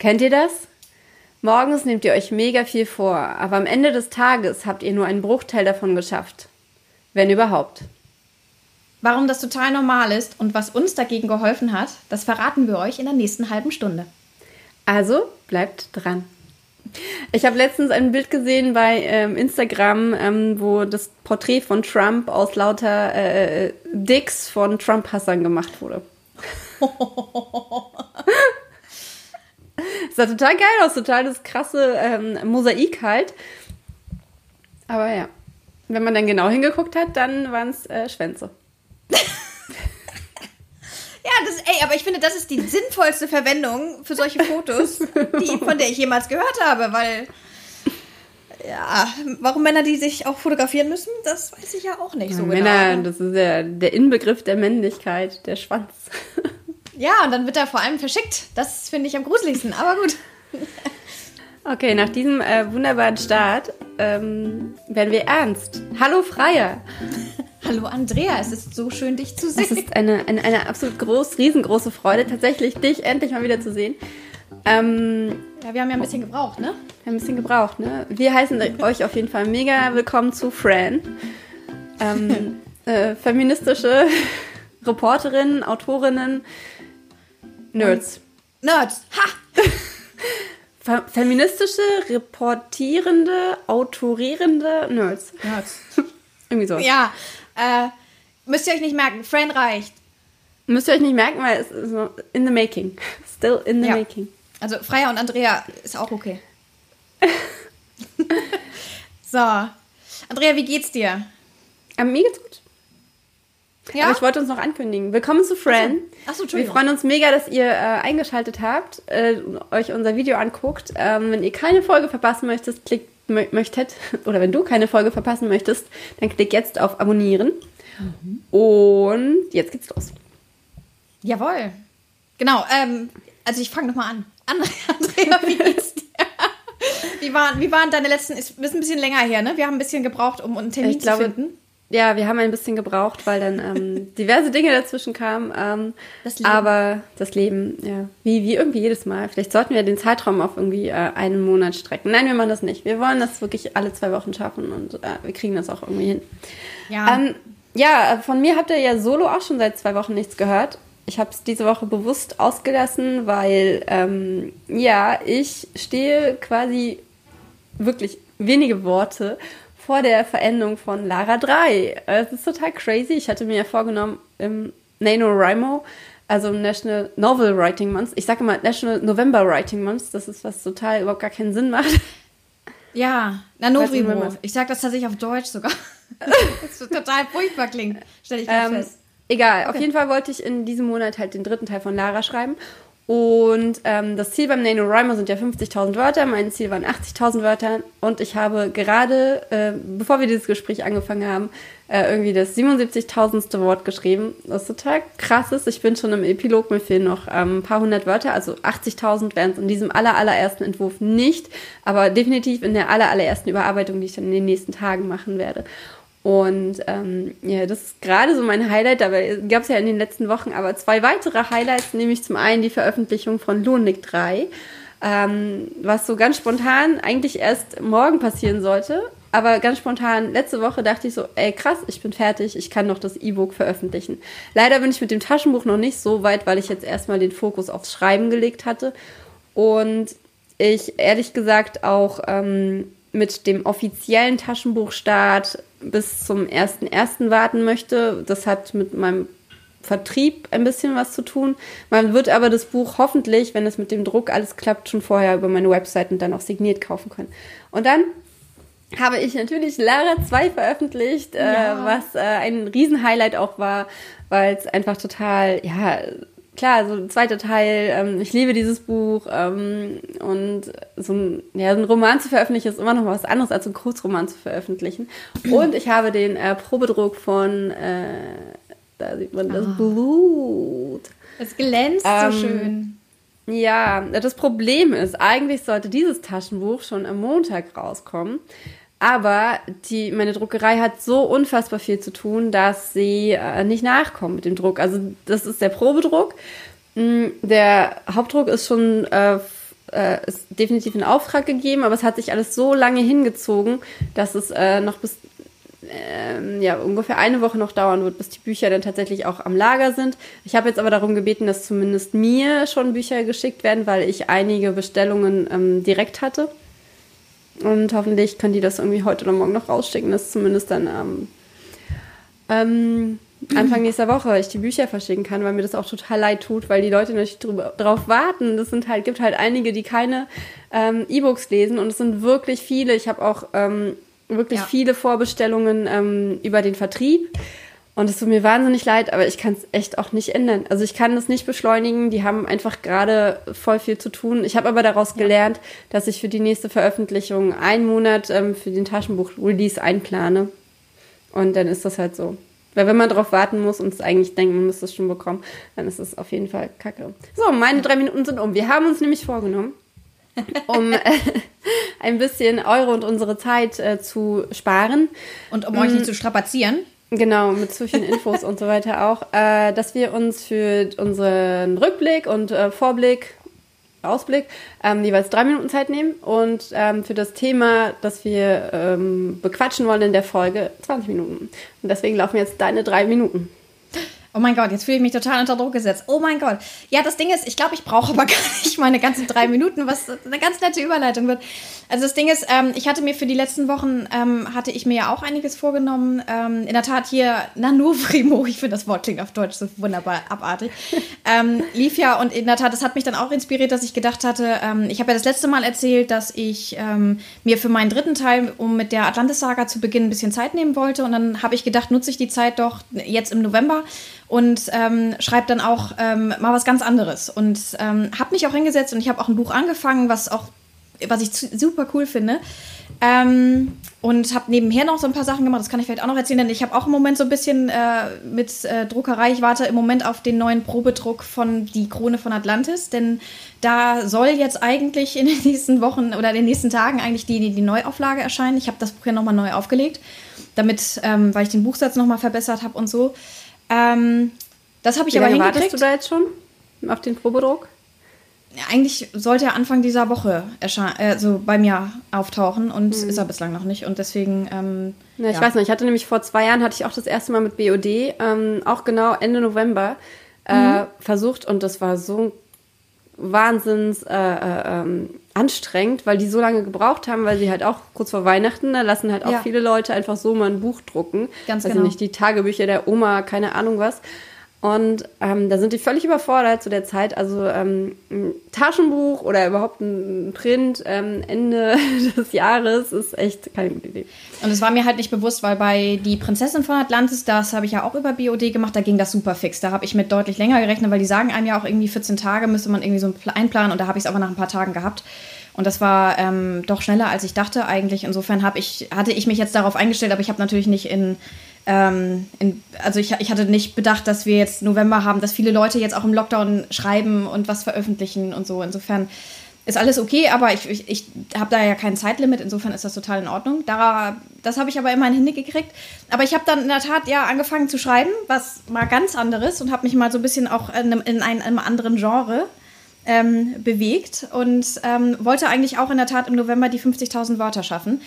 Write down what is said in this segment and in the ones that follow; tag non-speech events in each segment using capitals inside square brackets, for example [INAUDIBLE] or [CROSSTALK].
Kennt ihr das? Morgens nehmt ihr euch mega viel vor, aber am Ende des Tages habt ihr nur einen Bruchteil davon geschafft. Wenn überhaupt. Warum das total normal ist und was uns dagegen geholfen hat, das verraten wir euch in der nächsten halben Stunde. Also bleibt dran. Ich habe letztens ein Bild gesehen bei ähm, Instagram, ähm, wo das Porträt von Trump aus lauter äh, Dicks von Trump-Hassern gemacht wurde. [LAUGHS] sah total geil aus, total das krasse ähm, Mosaik halt. Aber ja, wenn man dann genau hingeguckt hat, dann waren es äh, Schwänze. [LAUGHS] Ja, das, ey, aber ich finde, das ist die sinnvollste Verwendung für solche Fotos, die, von der ich jemals gehört habe, weil, ja, warum Männer die sich auch fotografieren müssen, das weiß ich ja auch nicht so Männer, genau. das ist ja der Inbegriff der Männlichkeit, der Schwanz. [LAUGHS] Ja, und dann wird er vor allem verschickt. Das finde ich am gruseligsten, aber gut. [LAUGHS] Okay, nach diesem äh, wunderbaren Start ähm, werden wir ernst. Hallo Freier. [LAUGHS] Hallo Andrea, es ist so schön, dich zu sehen. Es ist eine, eine, eine absolut groß, riesengroße Freude, tatsächlich dich endlich mal wieder zu sehen. Ähm, ja, wir haben ja ein bisschen gebraucht, ne? Wir haben ein bisschen gebraucht, ne? Wir heißen [LAUGHS] euch auf jeden Fall mega willkommen zu Fran. Ähm, äh, feministische Reporterinnen, Autorinnen, Nerds. Nerds, ha! [LAUGHS] Fe feministische, reportierende, autorierende Nerds. Nerds. [LAUGHS] Irgendwie so. Ja, äh, müsst ihr euch nicht merken, Fran reicht. Müsst ihr euch nicht merken, weil es ist in the making. [LAUGHS] Still in the Ja. making. Also Freya und Andrea ist auch okay. so. Andrea, wie geht's dir? Aber mir geht's gut. Ja? Aber ich wollte uns noch ankündigen. Willkommen zu Fran. Ach so, Wir Entschuldigung. freuen uns mega, dass ihr äh, eingeschaltet habt, äh, euch unser Video anguckt. Ähm, wenn ihr keine Folge verpassen möchtet, klickt, mö möchtet, [LAUGHS] oder wenn du keine Folge verpassen möchtest, dann klick jetzt auf Abonnieren. Und jetzt geht's los. Jawohl. Genau, ähm, also ich fange nochmal an. An- [LAUGHS] Andrea, wie geht's dir? [LAUGHS] Wie waren, wie waren deine letzten, ist, ein bisschen länger her, ne? Wir haben ein bisschen gebraucht, um einen Termin Ich glaube, zu finden. Ja, wir haben ein bisschen gebraucht, weil dann ähm, [LAUGHS] diverse Dinge dazwischen kamen. Ähm, Das Leben. Aber das Leben, ja, wie, wie irgendwie jedes Mal. Vielleicht sollten wir den Zeitraum auf irgendwie äh, einen Monat strecken. Nein, wir machen das nicht. Wir wollen das wirklich alle zwei Wochen schaffen und äh, wir kriegen das auch irgendwie hin. Ja. Ähm, ja, von mir habt ihr ja solo auch schon seit zwei Wochen nichts gehört. Ich habe es diese Woche bewusst ausgelassen, weil ähm, ja, ich stehe quasi wirklich wenige Worte vor der Verendung von Lara 3. Es ist total crazy. Ich hatte mir ja vorgenommen, im NaNoWriMo, also im National Novel Writing Month, ich sage immer National November Writing Month, das ist was total überhaupt gar keinen Sinn macht. ja, Nanovrimo. was- Ich sag das tatsächlich auf Deutsch sogar. [LAUGHS] das wird total furchtbar klingt, stelle ich Ähm, fest. egal, auf jeden Fall wollte ich in diesem Monat halt den dritten Teil von Lara schreiben. Und ähm, das Ziel beim NaNoWriMo sind ja 50.000 Wörter. Mein Ziel waren 80.000 Wörter. Und ich habe gerade, äh, bevor wir dieses Gespräch angefangen haben, äh, irgendwie das 77.000. Wort geschrieben. Das total krass ist. Ich bin schon im Epilog, mir fehlen noch ähm, ein paar hundert Wörter. Also 80.000 wären es in diesem aller, allerersten Entwurf nicht. Aber definitiv in der aller, allerersten Überarbeitung, die ich dann in den nächsten Tagen machen werde. Und ähm, ja, das ist gerade so mein Highlight. Dabei gab es ja in den letzten Wochen aber zwei weitere Highlights, nämlich zum einen die Veröffentlichung von Lunik 3, ähm, was so ganz spontan eigentlich erst morgen passieren sollte. Aber ganz spontan, letzte Woche dachte ich so, ey krass, ich bin fertig, ich kann noch das E-Book veröffentlichen. Leider bin ich mit dem Taschenbuch noch nicht so weit, weil ich jetzt erstmal den Fokus aufs Schreiben gelegt hatte. Und ich ehrlich gesagt auch ähm, mit dem offiziellen Taschenbuchstart bis zum 1.1. warten möchte. Das hat mit meinem Vertrieb ein bisschen was zu tun. Man wird aber das Buch hoffentlich, wenn es mit dem Druck alles klappt, schon vorher über meine Website und dann auch signiert kaufen können. Und dann habe ich natürlich Lara 2 veröffentlicht, äh, Ja. was äh, ein Riesenhighlight auch war, weil es einfach total, ja, klar, so ein zweiter Teil, ähm, ich liebe dieses Buch ähm, und so ein, ja, so ein Roman zu veröffentlichen ist immer noch was anderes als so ein Kurzroman zu veröffentlichen. Und ich habe den äh, Probedruck von, äh, da sieht man das Blut. Es glänzt ähm, so schön. Ja, das Problem ist, eigentlich sollte dieses Taschenbuch schon am Montag rauskommen. Aber die, meine Druckerei hat so unfassbar viel zu tun, dass sie äh, nicht nachkommt mit dem Druck. Also das ist der Probedruck. Mm, Der Hauptdruck ist schon äh, äh, es definitiv in Auftrag gegeben, aber es hat sich alles so lange hingezogen, dass es äh, noch bis ähm, ja, ungefähr eine Woche noch dauern wird, bis die Bücher dann tatsächlich auch am Lager sind. Ich habe jetzt aber darum gebeten, dass zumindest mir schon Bücher geschickt werden, weil ich einige Bestellungen ähm, direkt hatte. Und hoffentlich können die das irgendwie heute oder morgen noch rausschicken, dass zumindest dann ähm, ähm, Anfang nächster Woche ich die Bücher verschicken kann, weil mir das auch total leid tut, weil die Leute natürlich drüber, drauf warten. Das sind halt, gibt halt einige, die keine ähm, E-Books lesen und es sind wirklich viele. Ich habe auch ähm, wirklich ja. viele Vorbestellungen ähm, über den Vertrieb. Und es tut mir wahnsinnig leid, aber ich kann es echt auch nicht ändern. Also ich kann das nicht beschleunigen. Die haben einfach gerade voll viel zu tun. Ich habe aber daraus ja. gelernt, dass ich für die nächste Veröffentlichung einen Monat ähm, für den Taschenbuch-Release einplane. Und dann ist das halt so. Weil wenn man darauf warten muss und es eigentlich denkt, man müsste es schon bekommen, dann ist es auf jeden Fall kacke. So, meine drei Minuten sind um. Wir haben uns nämlich vorgenommen, um äh, [LAUGHS] [LAUGHS] ein bisschen eure und unsere Zeit äh, zu sparen. Und um euch nicht mm. zu strapazieren. Genau, mit zu vielen Infos und so weiter auch, äh, dass wir uns für unseren Rückblick und äh, Vorblick, Ausblick ähm, jeweils drei Minuten Zeit nehmen und ähm, für das Thema, das wir ähm, bequatschen wollen in der Folge, 20 Minuten. Und deswegen laufen jetzt deine drei Minuten. Oh mein Gott, jetzt fühle ich mich total unter Druck gesetzt. Oh mein Gott. Ja, das Ding ist, ich glaube, ich brauche aber [LAUGHS] gar nicht meine ganzen drei Minuten, was eine ganz nette Überleitung wird. Also das Ding ist, ähm, ich hatte mir für die letzten Wochen, ähm, hatte ich mir ja auch einiges vorgenommen. Ähm, in der Tat hier Nanovrimo, [LAUGHS] ich finde das Wort klingt auf Deutsch so wunderbar abartig, ähm, lief ja und in der Tat, das hat mich dann auch inspiriert, dass ich gedacht hatte, ähm, ich habe ja das letzte Mal erzählt, dass ich ähm, mir für meinen dritten Teil, um mit der Atlantis-Saga zu beginnen, ein bisschen Zeit nehmen wollte. Und dann habe ich gedacht, nutze ich die Zeit doch jetzt im November und ähm, schreibe dann auch ähm, mal was ganz anderes. Und ähm, habe mich auch hingesetzt und ich habe auch ein Buch angefangen, was auch, was ich super cool finde. Ähm, und habe nebenher noch so ein paar Sachen gemacht, das kann ich vielleicht auch noch erzählen, denn ich habe auch im Moment so ein bisschen äh, mit äh, Druckerei, ich warte im Moment auf den neuen Probedruck von Die Krone von Atlantis, denn da soll jetzt eigentlich in den nächsten Wochen oder in den nächsten Tagen eigentlich die, die, Neuauflage erscheinen. Ich habe das Buch ja nochmal neu aufgelegt, damit, ähm, weil ich den Buchsatz nochmal verbessert habe und so. Ähm, das habe ich Wie aber lange hingekriegt. wartest du da jetzt schon auf den Probedruck? Eigentlich sollte er Anfang dieser Woche also bei mir auftauchen und mhm. ist er bislang noch nicht und deswegen. Ähm, ja, ich ja. weiß nicht. Ich hatte nämlich vor zwei Jahren hatte ich auch das erste Mal mit BOD, ähm, auch genau Ende November äh, mhm. versucht und das war so wahnsinns äh, äh, ähm, anstrengend, weil die so lange gebraucht haben, weil sie halt auch kurz vor Weihnachten, da lassen halt auch ja. viele Leute einfach so mal ein Buch drucken. Ganz also genau. nicht die Tagebücher der Oma, keine Ahnung was. Und ähm, da sind die völlig überfordert zu der Zeit. Also ähm, ein Taschenbuch oder überhaupt ein Print ähm, Ende [LAUGHS] des Jahres ist echt keine gute Idee. Und es war mir halt nicht bewusst, weil bei Die Prinzessin von Atlantis, das habe ich ja auch über BOD gemacht, da ging das super fix. Da habe ich mit deutlich länger gerechnet, weil die sagen einem ja auch irgendwie 14 Tage müsste man irgendwie so einplanen und da habe ich es aber nach ein paar Tagen gehabt. Und das war ähm, doch schneller, als ich dachte eigentlich. Insofern ich, hatte ich mich jetzt darauf eingestellt, aber ich habe natürlich nicht in ähm, in, also ich, ich hatte nicht bedacht, dass wir jetzt November haben, dass viele Leute jetzt auch im Lockdown schreiben und was veröffentlichen und so. Insofern ist alles okay, aber ich, ich, ich habe da ja kein Zeitlimit, insofern ist das total in Ordnung. Da, das habe ich aber immerhin hingekriegt. Aber ich habe dann in der Tat ja angefangen zu schreiben, was mal ganz anderes und habe mich mal so ein bisschen auch in in einem anderen Genre ähm, bewegt und ähm, wollte eigentlich auch in der Tat im November die 50.000 Wörter schaffen.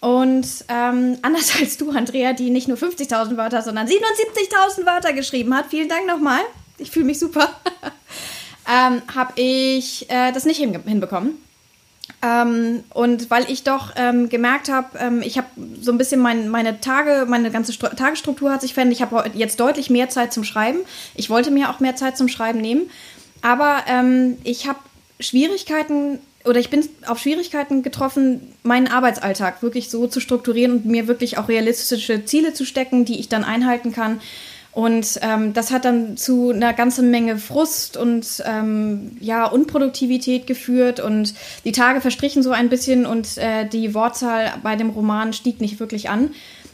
Und ähm, [LAUGHS] anders als du, Andrea, die nicht nur 50.000 Wörter, sondern 77.000 Wörter geschrieben hat, vielen Dank nochmal, ich fühle mich super, [LAUGHS] ähm, habe ich äh, das nicht hin hinbekommen. Ähm, und weil ich doch ähm, gemerkt habe, ähm, ich habe so ein bisschen mein, meine Tage, meine ganze Stru Tagesstruktur hat sich verändert. Ich habe jetzt deutlich mehr Zeit zum Schreiben. Ich wollte mir auch mehr Zeit zum Schreiben nehmen. Aber ähm, ich habe Schwierigkeiten oder ich bin auf Schwierigkeiten getroffen, meinen Arbeitsalltag wirklich so zu strukturieren und mir wirklich auch realistische Ziele zu stecken, die ich dann einhalten kann. Und ähm, das hat dann zu einer ganzen Menge Frust und ähm, ja, Unproduktivität geführt. Und die Tage verstrichen so ein bisschen und äh, die Wortzahl bei dem Roman stieg nicht wirklich an.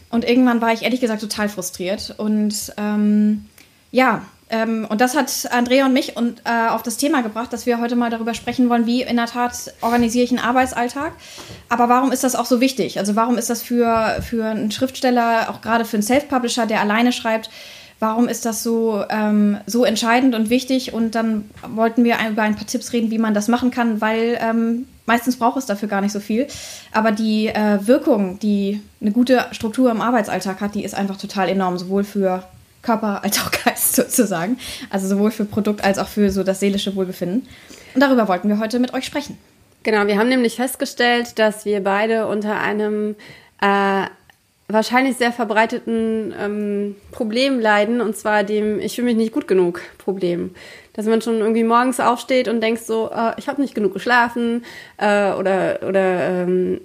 Und irgendwann war ich ehrlich gesagt total frustriert. Und ähm, ja, ähm, und das hat Andrea und mich und, äh, auf das Thema gebracht, dass wir heute mal darüber sprechen wollen, wie in der Tat organisiere ich einen Arbeitsalltag. Aber warum ist das auch so wichtig? Also warum ist das für, für einen Schriftsteller, auch gerade für einen Self-Publisher, der alleine schreibt, Warum ist das so, ähm, so entscheidend und wichtig? Und dann wollten wir über ein paar Tipps reden, wie man das machen kann, weil ähm, meistens braucht es dafür gar nicht so viel. Aber die äh, Wirkung, die eine gute Struktur im Arbeitsalltag hat, die ist einfach total enorm, sowohl für Körper als auch Geist [LAUGHS] sozusagen. Also sowohl für Produkt als auch für so das seelische Wohlbefinden. Und darüber wollten wir heute mit euch sprechen. Genau, wir haben nämlich festgestellt, dass wir beide unter einem äh, wahrscheinlich sehr verbreiteten ähm, Problem leiden, und zwar dem Ich fühle mich nicht gut genug Problem. Dass man schon irgendwie morgens aufsteht und denkt so, äh, ich habe nicht genug geschlafen äh, oder, oder ähm,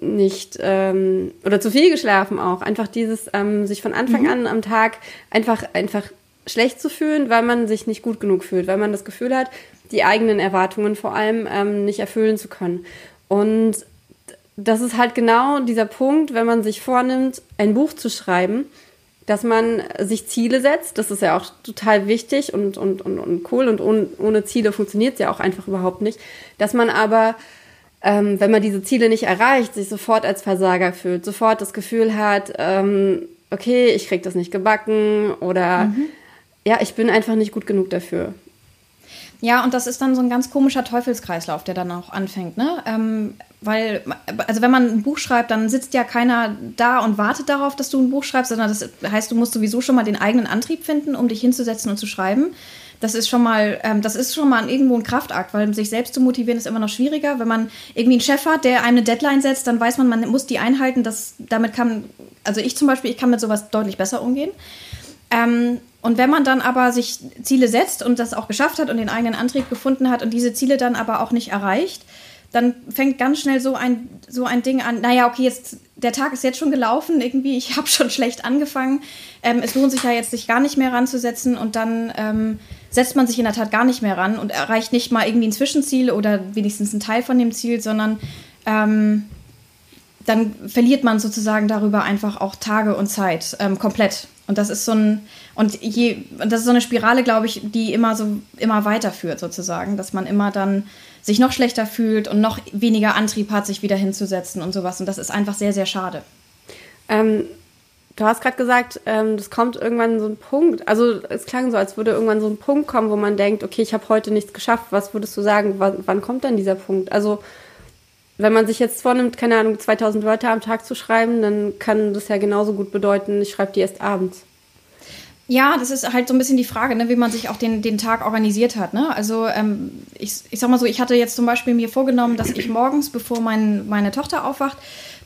nicht ähm, oder zu viel geschlafen auch. Einfach dieses ähm, sich von Anfang mhm. an am Tag einfach, einfach schlecht zu fühlen, weil man sich nicht gut genug fühlt, weil man das Gefühl hat, die eigenen Erwartungen vor allem ähm, nicht erfüllen zu können. Und das ist halt genau dieser Punkt, wenn man sich vornimmt, ein Buch zu schreiben, dass man sich Ziele setzt. Das ist ja auch total wichtig und, und, und, und cool. Und ohne, ohne Ziele funktioniert es ja auch einfach überhaupt nicht. Dass man aber, ähm, wenn man diese Ziele nicht erreicht, sich sofort als Versager fühlt, sofort das Gefühl hat, ähm, okay, ich krieg das nicht gebacken oder mhm. ja, ich bin einfach nicht gut genug dafür. Ja, und das ist dann so ein ganz komischer Teufelskreislauf, der dann auch anfängt, ne? Ähm, weil, also wenn man ein Buch schreibt, dann sitzt ja keiner da und wartet darauf, dass du ein Buch schreibst, sondern das heißt, du musst sowieso schon mal den eigenen Antrieb finden, um dich hinzusetzen und zu schreiben. Das ist schon mal, ähm, das ist schon mal irgendwo ein Kraftakt, weil sich selbst zu motivieren ist immer noch schwieriger. Wenn man irgendwie einen Chef hat, der einem eine Deadline setzt, dann weiß man, man muss die einhalten. Das, damit kann, also ich zum Beispiel, ich kann mit sowas deutlich besser umgehen. Ähm, und wenn man dann aber sich Ziele setzt und das auch geschafft hat und den eigenen Antrieb gefunden hat und diese Ziele dann aber auch nicht erreicht, dann fängt ganz schnell so ein, so ein Ding an, naja, okay, jetzt, der Tag ist jetzt schon gelaufen, irgendwie, ich [LAUGHS] habe schon schlecht angefangen. Ähm, es lohnt sich ja jetzt, sich gar nicht mehr ranzusetzen und dann ähm, setzt man sich in der Tat gar nicht mehr ran und erreicht nicht mal irgendwie ein Zwischenziel oder wenigstens einen Teil von dem Ziel, sondern ähm, dann verliert man sozusagen darüber einfach auch Tage und Zeit ähm, komplett. Und das ist so ein, und je, das ist so eine Spirale, glaube ich, die immer so, immer weiterführt sozusagen, dass man immer dann sich noch schlechter fühlt und noch weniger Antrieb hat, sich wieder hinzusetzen und sowas. Und das ist einfach sehr, sehr schade. Ähm, du hast gerade gesagt, ähm, das kommt irgendwann so ein Punkt. Also es klang so, als würde irgendwann so ein Punkt kommen, wo man denkt, okay, ich habe heute nichts geschafft. Was würdest du sagen? Wann, wann kommt dann dieser Punkt? Also wenn man sich jetzt vornimmt, keine Ahnung, 2000 Wörter am Tag zu schreiben, dann kann das ja genauso gut bedeuten, ich schreibe die erst abends. Ja, das ist halt so ein bisschen die Frage, ne, wie man sich auch den, den Tag organisiert hat. Ne? Also ähm, ich, ich sag mal so, ich hatte jetzt zum Beispiel mir vorgenommen, dass ich morgens, bevor mein, meine Tochter aufwacht,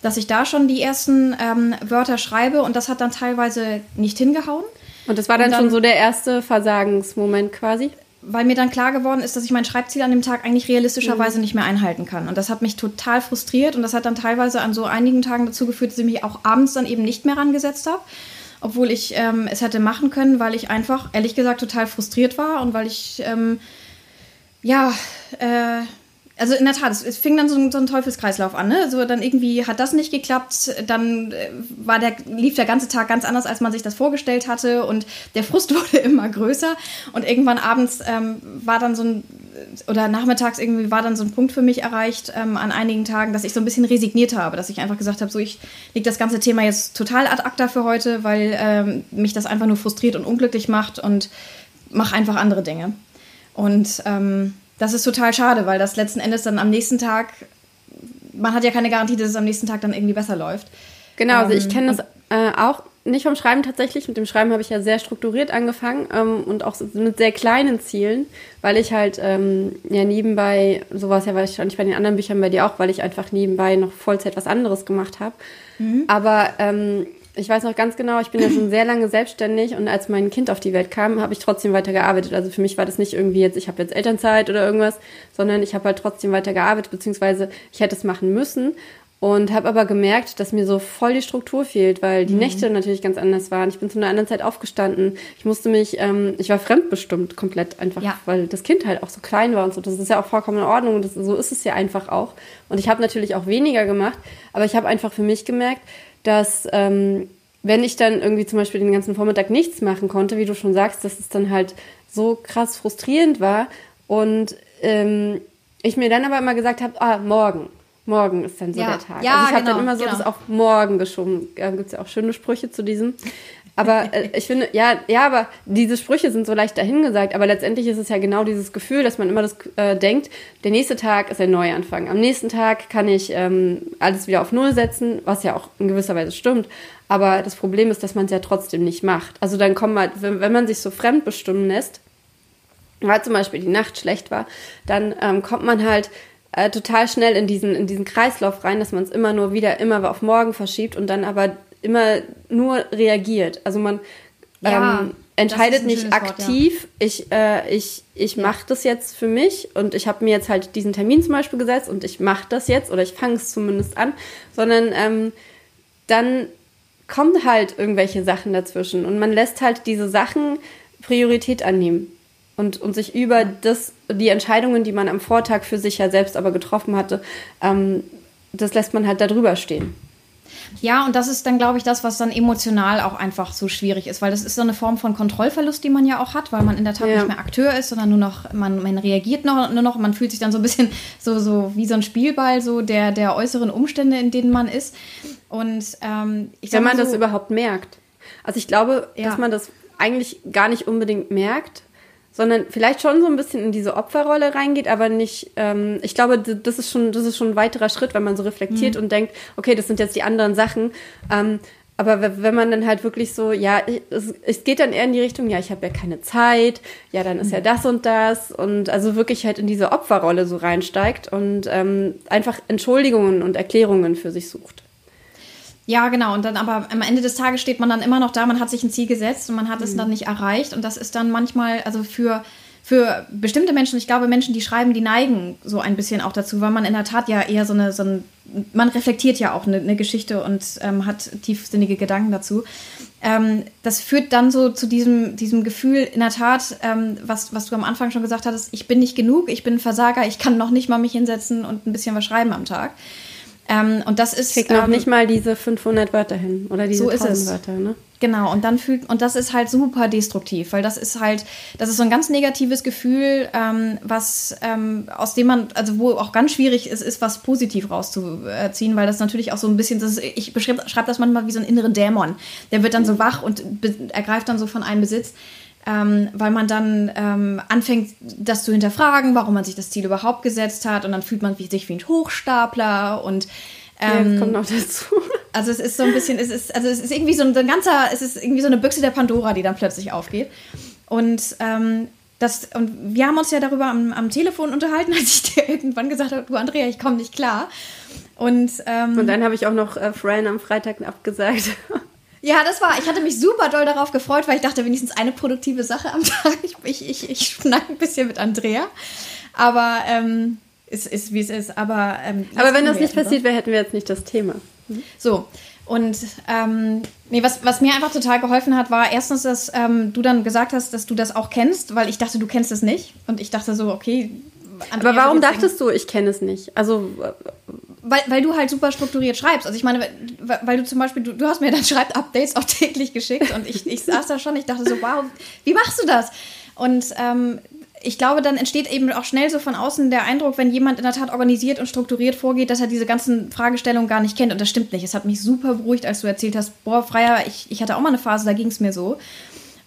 dass ich da schon die ersten ähm, Wörter schreibe und das hat dann teilweise nicht hingehauen. Und das war dann, dann schon so der erste Versagensmoment quasi? weil mir dann klar geworden ist, dass ich mein Schreibziel an dem Tag eigentlich realistischerweise mhm. nicht mehr einhalten kann. Und das hat mich total frustriert und das hat dann teilweise an so einigen Tagen dazu geführt, dass ich mich auch abends dann eben nicht mehr rangesetzt habe. Obwohl ich ähm, es hätte machen können, weil ich einfach, ehrlich gesagt, total frustriert war und weil ich, ähm, ja, äh, also in der Tat, es, es fing dann so ein, so ein, Teufelskreislauf an. Ne? Also dann irgendwie hat das nicht geklappt, dann äh, war der, lief der ganze Tag ganz anders, als man sich das vorgestellt hatte und der Frust [LAUGHS] wurde immer größer und irgendwann abends ähm, war dann so ein, oder nachmittags irgendwie war dann so ein Punkt für mich erreicht ähm, an einigen Tagen, dass ich so ein bisschen resigniert habe, dass ich einfach gesagt habe, so ich leg das ganze Thema jetzt total ad acta für heute, weil ähm, mich das einfach nur frustriert und unglücklich macht und mache einfach andere Dinge. Und ähm, das ist total schade, weil das letzten Endes dann am nächsten Tag, man hat ja keine Garantie, dass es am nächsten Tag dann irgendwie besser läuft. Genau, also ich ähm, kenne das äh, auch nicht vom Schreiben tatsächlich. Mit dem Schreiben habe ich ja sehr strukturiert angefangen ähm, und auch mit sehr kleinen Zielen, weil ich halt ähm, ja nebenbei, so war es ja wahrscheinlich bei den anderen Büchern bei dir auch, weil ich einfach nebenbei noch Vollzeit was anderes gemacht habe. Mhm. Aber ähm, ich weiß noch ganz genau, ich bin ja schon sehr lange selbstständig und als mein Kind auf die Welt kam, habe ich trotzdem weiter gearbeitet. Also für mich war das nicht irgendwie jetzt, ich habe jetzt Elternzeit oder irgendwas, sondern ich habe halt trotzdem weiter gearbeitet, beziehungsweise ich hätte es machen müssen und habe aber gemerkt, dass mir so voll die Struktur fehlt, weil die mhm. Nächte natürlich ganz anders waren. Ich bin zu einer anderen Zeit aufgestanden. Ich musste mich, ähm, ich war fremdbestimmt komplett einfach, ja. weil das Kind halt auch so klein war und so. Das ist ja auch vollkommen in Ordnung. Das, so ist es ja einfach auch. Und ich habe natürlich auch weniger gemacht, aber ich habe einfach für mich gemerkt, dass ähm, wenn ich dann irgendwie zum Beispiel den ganzen Vormittag nichts machen konnte, wie du schon sagst, dass es dann halt so krass frustrierend war und ähm, ich mir dann aber immer gesagt habe, ah, morgen, Morgen ist dann so Ja. der Tag. Ja, also ich habe genau, dann immer so genau. das auf morgen geschoben. Da gibt es ja auch schöne Sprüche zu diesem. Aber äh, ich finde, ja, ja, aber diese Sprüche sind so leicht dahingesagt. Aber letztendlich ist es ja genau dieses Gefühl, dass man immer das äh, denkt, der nächste Tag ist ein Neuanfang. Am nächsten Tag kann ich ähm, alles wieder auf Null setzen, was ja auch in gewisser Weise stimmt. Aber das Problem ist, dass man es ja trotzdem nicht macht. Also dann kommt man, wenn, wenn man sich so fremdbestimmen lässt, weil zum Beispiel die Nacht schlecht war, dann ähm, kommt man halt äh, total schnell in diesen, in diesen Kreislauf rein, dass man es immer nur wieder immer auf morgen verschiebt und dann aber immer nur reagiert. Also man Ja, ähm, entscheidet nicht schönes Wort, ja. aktiv, ich, äh, ich, ich mache das jetzt für mich und ich habe mir jetzt halt diesen Termin zum Beispiel gesetzt und ich mache das jetzt oder ich fange es zumindest an, sondern ähm, dann kommen halt irgendwelche Sachen dazwischen und man lässt halt diese Sachen Priorität annehmen und, und sich über das, die Entscheidungen, die man am Vortag für sich ja selbst aber getroffen hatte, ähm, das lässt man halt da drüber stehen. Ja, und das ist dann, glaube ich, das, was dann emotional auch einfach so schwierig ist, weil das ist so eine Form von Kontrollverlust, die man ja auch hat, weil man in der Tat Ja. nicht mehr Akteur ist, sondern nur noch, man, man reagiert noch, nur noch, man fühlt sich dann so ein bisschen so, so wie so ein Spielball so der, der äußeren Umstände, in denen man ist. Und ähm, ich Wenn man mal das so, überhaupt merkt. Also ich glaube, Ja. dass man das eigentlich gar nicht unbedingt merkt, sondern vielleicht schon so ein bisschen in diese Opferrolle reingeht, aber nicht, ähm, ich glaube, das ist schon, das ist schon ein weiterer Schritt, wenn man so reflektiert Mhm. und denkt, okay, das sind jetzt die anderen Sachen. Ähm, aber wenn man dann halt wirklich so, ja, es, es geht dann eher in die Richtung, ja, ich habe ja keine Zeit, ja, dann Mhm. ist ja das und das und also wirklich halt in diese Opferrolle so reinsteigt und ähm, einfach Entschuldigungen und Erklärungen für sich sucht. Ja, genau. Und dann aber am Ende des Tages steht man dann immer noch da, man hat sich ein Ziel gesetzt und man hat es dann nicht erreicht. Und das ist dann manchmal, also für, für bestimmte Menschen, ich glaube, Menschen, die schreiben, die neigen so ein bisschen auch dazu, weil man in der Tat ja eher so eine, so ein, man reflektiert ja auch eine, eine Geschichte und ähm, hat tiefsinnige Gedanken dazu. Ähm, das führt dann so zu diesem, diesem Gefühl, in der Tat, ähm, was, was du am Anfang schon gesagt hattest, ich bin nicht genug, ich bin ein Versager, ich kann noch nicht mal mich hinsetzen und ein bisschen was schreiben am Tag. Ähm, und das ist. kriegt noch ähm, nicht mal diese 500 Wörter hin oder diese So ist 1000 es. Wörter, ne? Genau, und dann fühlt, und das ist halt super destruktiv, weil das ist halt, das ist so ein ganz negatives Gefühl, ähm, was, ähm, aus dem man, also wo auch ganz schwierig ist, ist was positiv rauszuziehen, weil das natürlich auch so ein bisschen, das ist, ich beschreibe schreib das manchmal wie so einen inneren Dämon. Der wird dann so wach und ergreift dann so von einem Besitz. Ähm, weil man dann ähm, anfängt, das zu hinterfragen, warum man sich das Ziel überhaupt gesetzt hat, und dann fühlt man sich wie ein Hochstapler und Ja, ähm, das kommt noch dazu. [LAUGHS] also es ist so ein bisschen, es ist, also es ist irgendwie so ein, so ein ganzer, es ist irgendwie so eine Büchse der Pandora, die dann plötzlich aufgeht. Und ähm, das, und wir haben uns ja darüber am, am Telefon unterhalten, [LAUGHS] als ich dir irgendwann gesagt habe, du Andrea, ich komme nicht klar. Und, ähm, Und dann habe ich auch noch äh, Fran am Freitag abgesagt. [LAUGHS] ja, das war, ich hatte mich super doll darauf gefreut, weil ich dachte, wenigstens eine produktive Sache am Tag. Ich, ich, ich, ich schnack ein bisschen mit Andrea. Aber ähm, es ist, wie es ist. Aber, ähm, Aber wenn das nicht jetzt passiert wäre, hätten wir jetzt nicht das Thema. So, und ähm, nee, was, was mir einfach total geholfen hat, war erstens, dass ähm, du dann gesagt hast, dass du das auch kennst, weil ich dachte, du kennst es nicht. Und ich dachte so, okay. Andrea Aber warum dachtest du, ich kenne es nicht? Also, äh, weil, weil du halt super strukturiert schreibst. Also ich meine, weil, du zum Beispiel, du, du hast mir dann Schreibupdates auch [LAUGHS] täglich geschickt und ich, ich saß da schon, ich dachte so, wow, wie machst du das? Und ähm, ich glaube, dann entsteht eben auch schnell so von außen der Eindruck, wenn jemand in der Tat organisiert und strukturiert vorgeht, dass er diese ganzen Fragestellungen gar nicht kennt. Und das stimmt nicht. Es hat mich super beruhigt, als du erzählt hast, boah, Freier, ich, ich hatte auch mal eine Phase, da ging es mir so.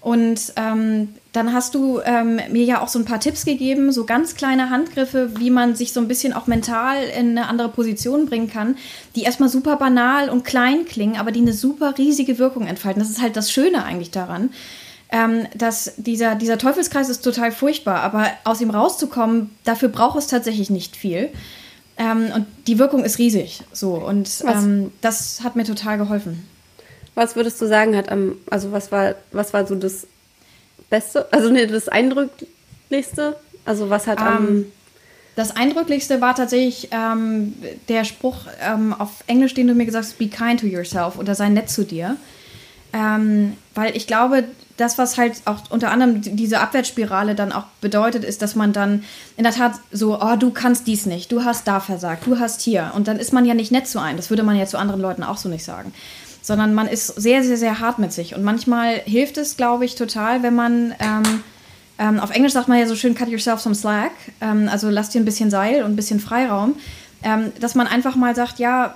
Und ähm, dann hast du ähm, mir ja auch so ein paar Tipps gegeben, so ganz kleine Handgriffe, wie man sich so ein bisschen auch mental in eine andere Position bringen kann, die erstmal super banal und klein klingen, aber die eine super riesige Wirkung entfalten. Das ist halt das Schöne eigentlich daran. Ähm, dass dieser, dieser Teufelskreis ist total furchtbar, aber aus ihm rauszukommen, dafür braucht es tatsächlich nicht viel. Ähm, und die Wirkung ist riesig. So, und ähm, das hat mir total geholfen. Was würdest du sagen, hat am, also was war, was war so das Beste, also nee, das Eindrücklichste? Also was hat am, Ähm, Das Eindrücklichste war tatsächlich ähm, der Spruch ähm, auf Englisch, den du mir gesagt hast, be kind to yourself oder sei nett zu dir. Ähm, weil ich glaube, das, was halt auch unter anderem die- diese Abwärtsspirale dann auch bedeutet, ist, dass man dann in der Tat so, oh, du kannst dies nicht, du hast da versagt, du hast hier. Und dann ist man ja nicht nett zu einem. Das würde man ja zu anderen Leuten auch so nicht sagen. Sondern man ist sehr, sehr, sehr hart mit sich. Und manchmal hilft es, glaube ich, total, wenn man ähm, ähm, auf Englisch sagt man ja so schön, cut yourself some slack. Ähm, also lass dir ein bisschen Seil und ein bisschen Freiraum. ähm, dass man einfach mal sagt, ja,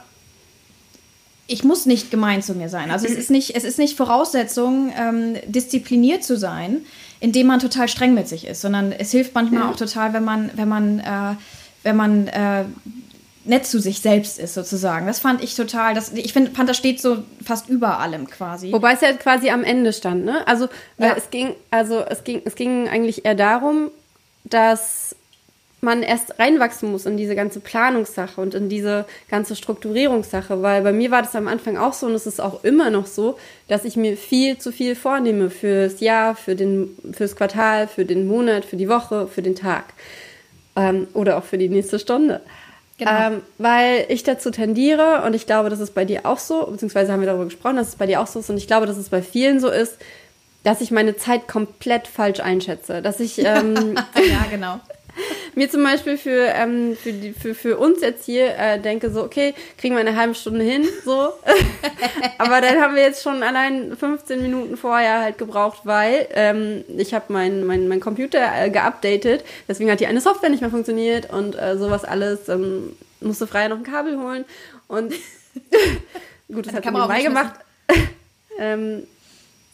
ich muss nicht gemein zu mir sein. Also es ist nicht, es ist nicht Voraussetzung, ähm, diszipliniert zu sein, indem man total streng mit sich ist, sondern es hilft manchmal ja. auch total, wenn man, wenn man, äh, wenn man äh, nett zu sich selbst ist, sozusagen. Das fand ich total, das, ich find, fand, das steht so fast über allem quasi. Wobei es ja quasi am Ende stand, ne? Also ja. es ging, also es ging, es ging eigentlich eher darum, dass man erst reinwachsen muss in diese ganze Planungssache und in diese ganze Strukturierungssache, weil bei mir war das am Anfang auch so und es ist auch immer noch so, dass ich mir viel zu viel vornehme fürs Jahr, für den, fürs Quartal, für den Monat, für die Woche, für den Tag ähm, oder auch für die nächste Stunde. Genau. Ähm, weil ich dazu tendiere und ich glaube, dass es bei dir auch so, beziehungsweise haben wir darüber gesprochen, dass es bei dir auch so ist und ich glaube, dass es bei vielen so ist, dass ich meine Zeit komplett falsch einschätze. Dass ich ähm, [LAUGHS] ja, genau [LAUGHS] mir zum Beispiel für, ähm, für, die, für, für uns jetzt hier äh, denke so, okay, kriegen wir eine halbe Stunde hin, so. [LAUGHS] Aber dann haben wir jetzt schon allein 15 Minuten vorher halt gebraucht, weil ähm, ich habe mein, mein, mein Computer äh, geupdatet, deswegen hat die eine Software nicht mehr funktioniert und äh, sowas alles. Ähm, musste frei noch ein Kabel holen und [LAUGHS] gut, das hat sie mir gemacht. ähm,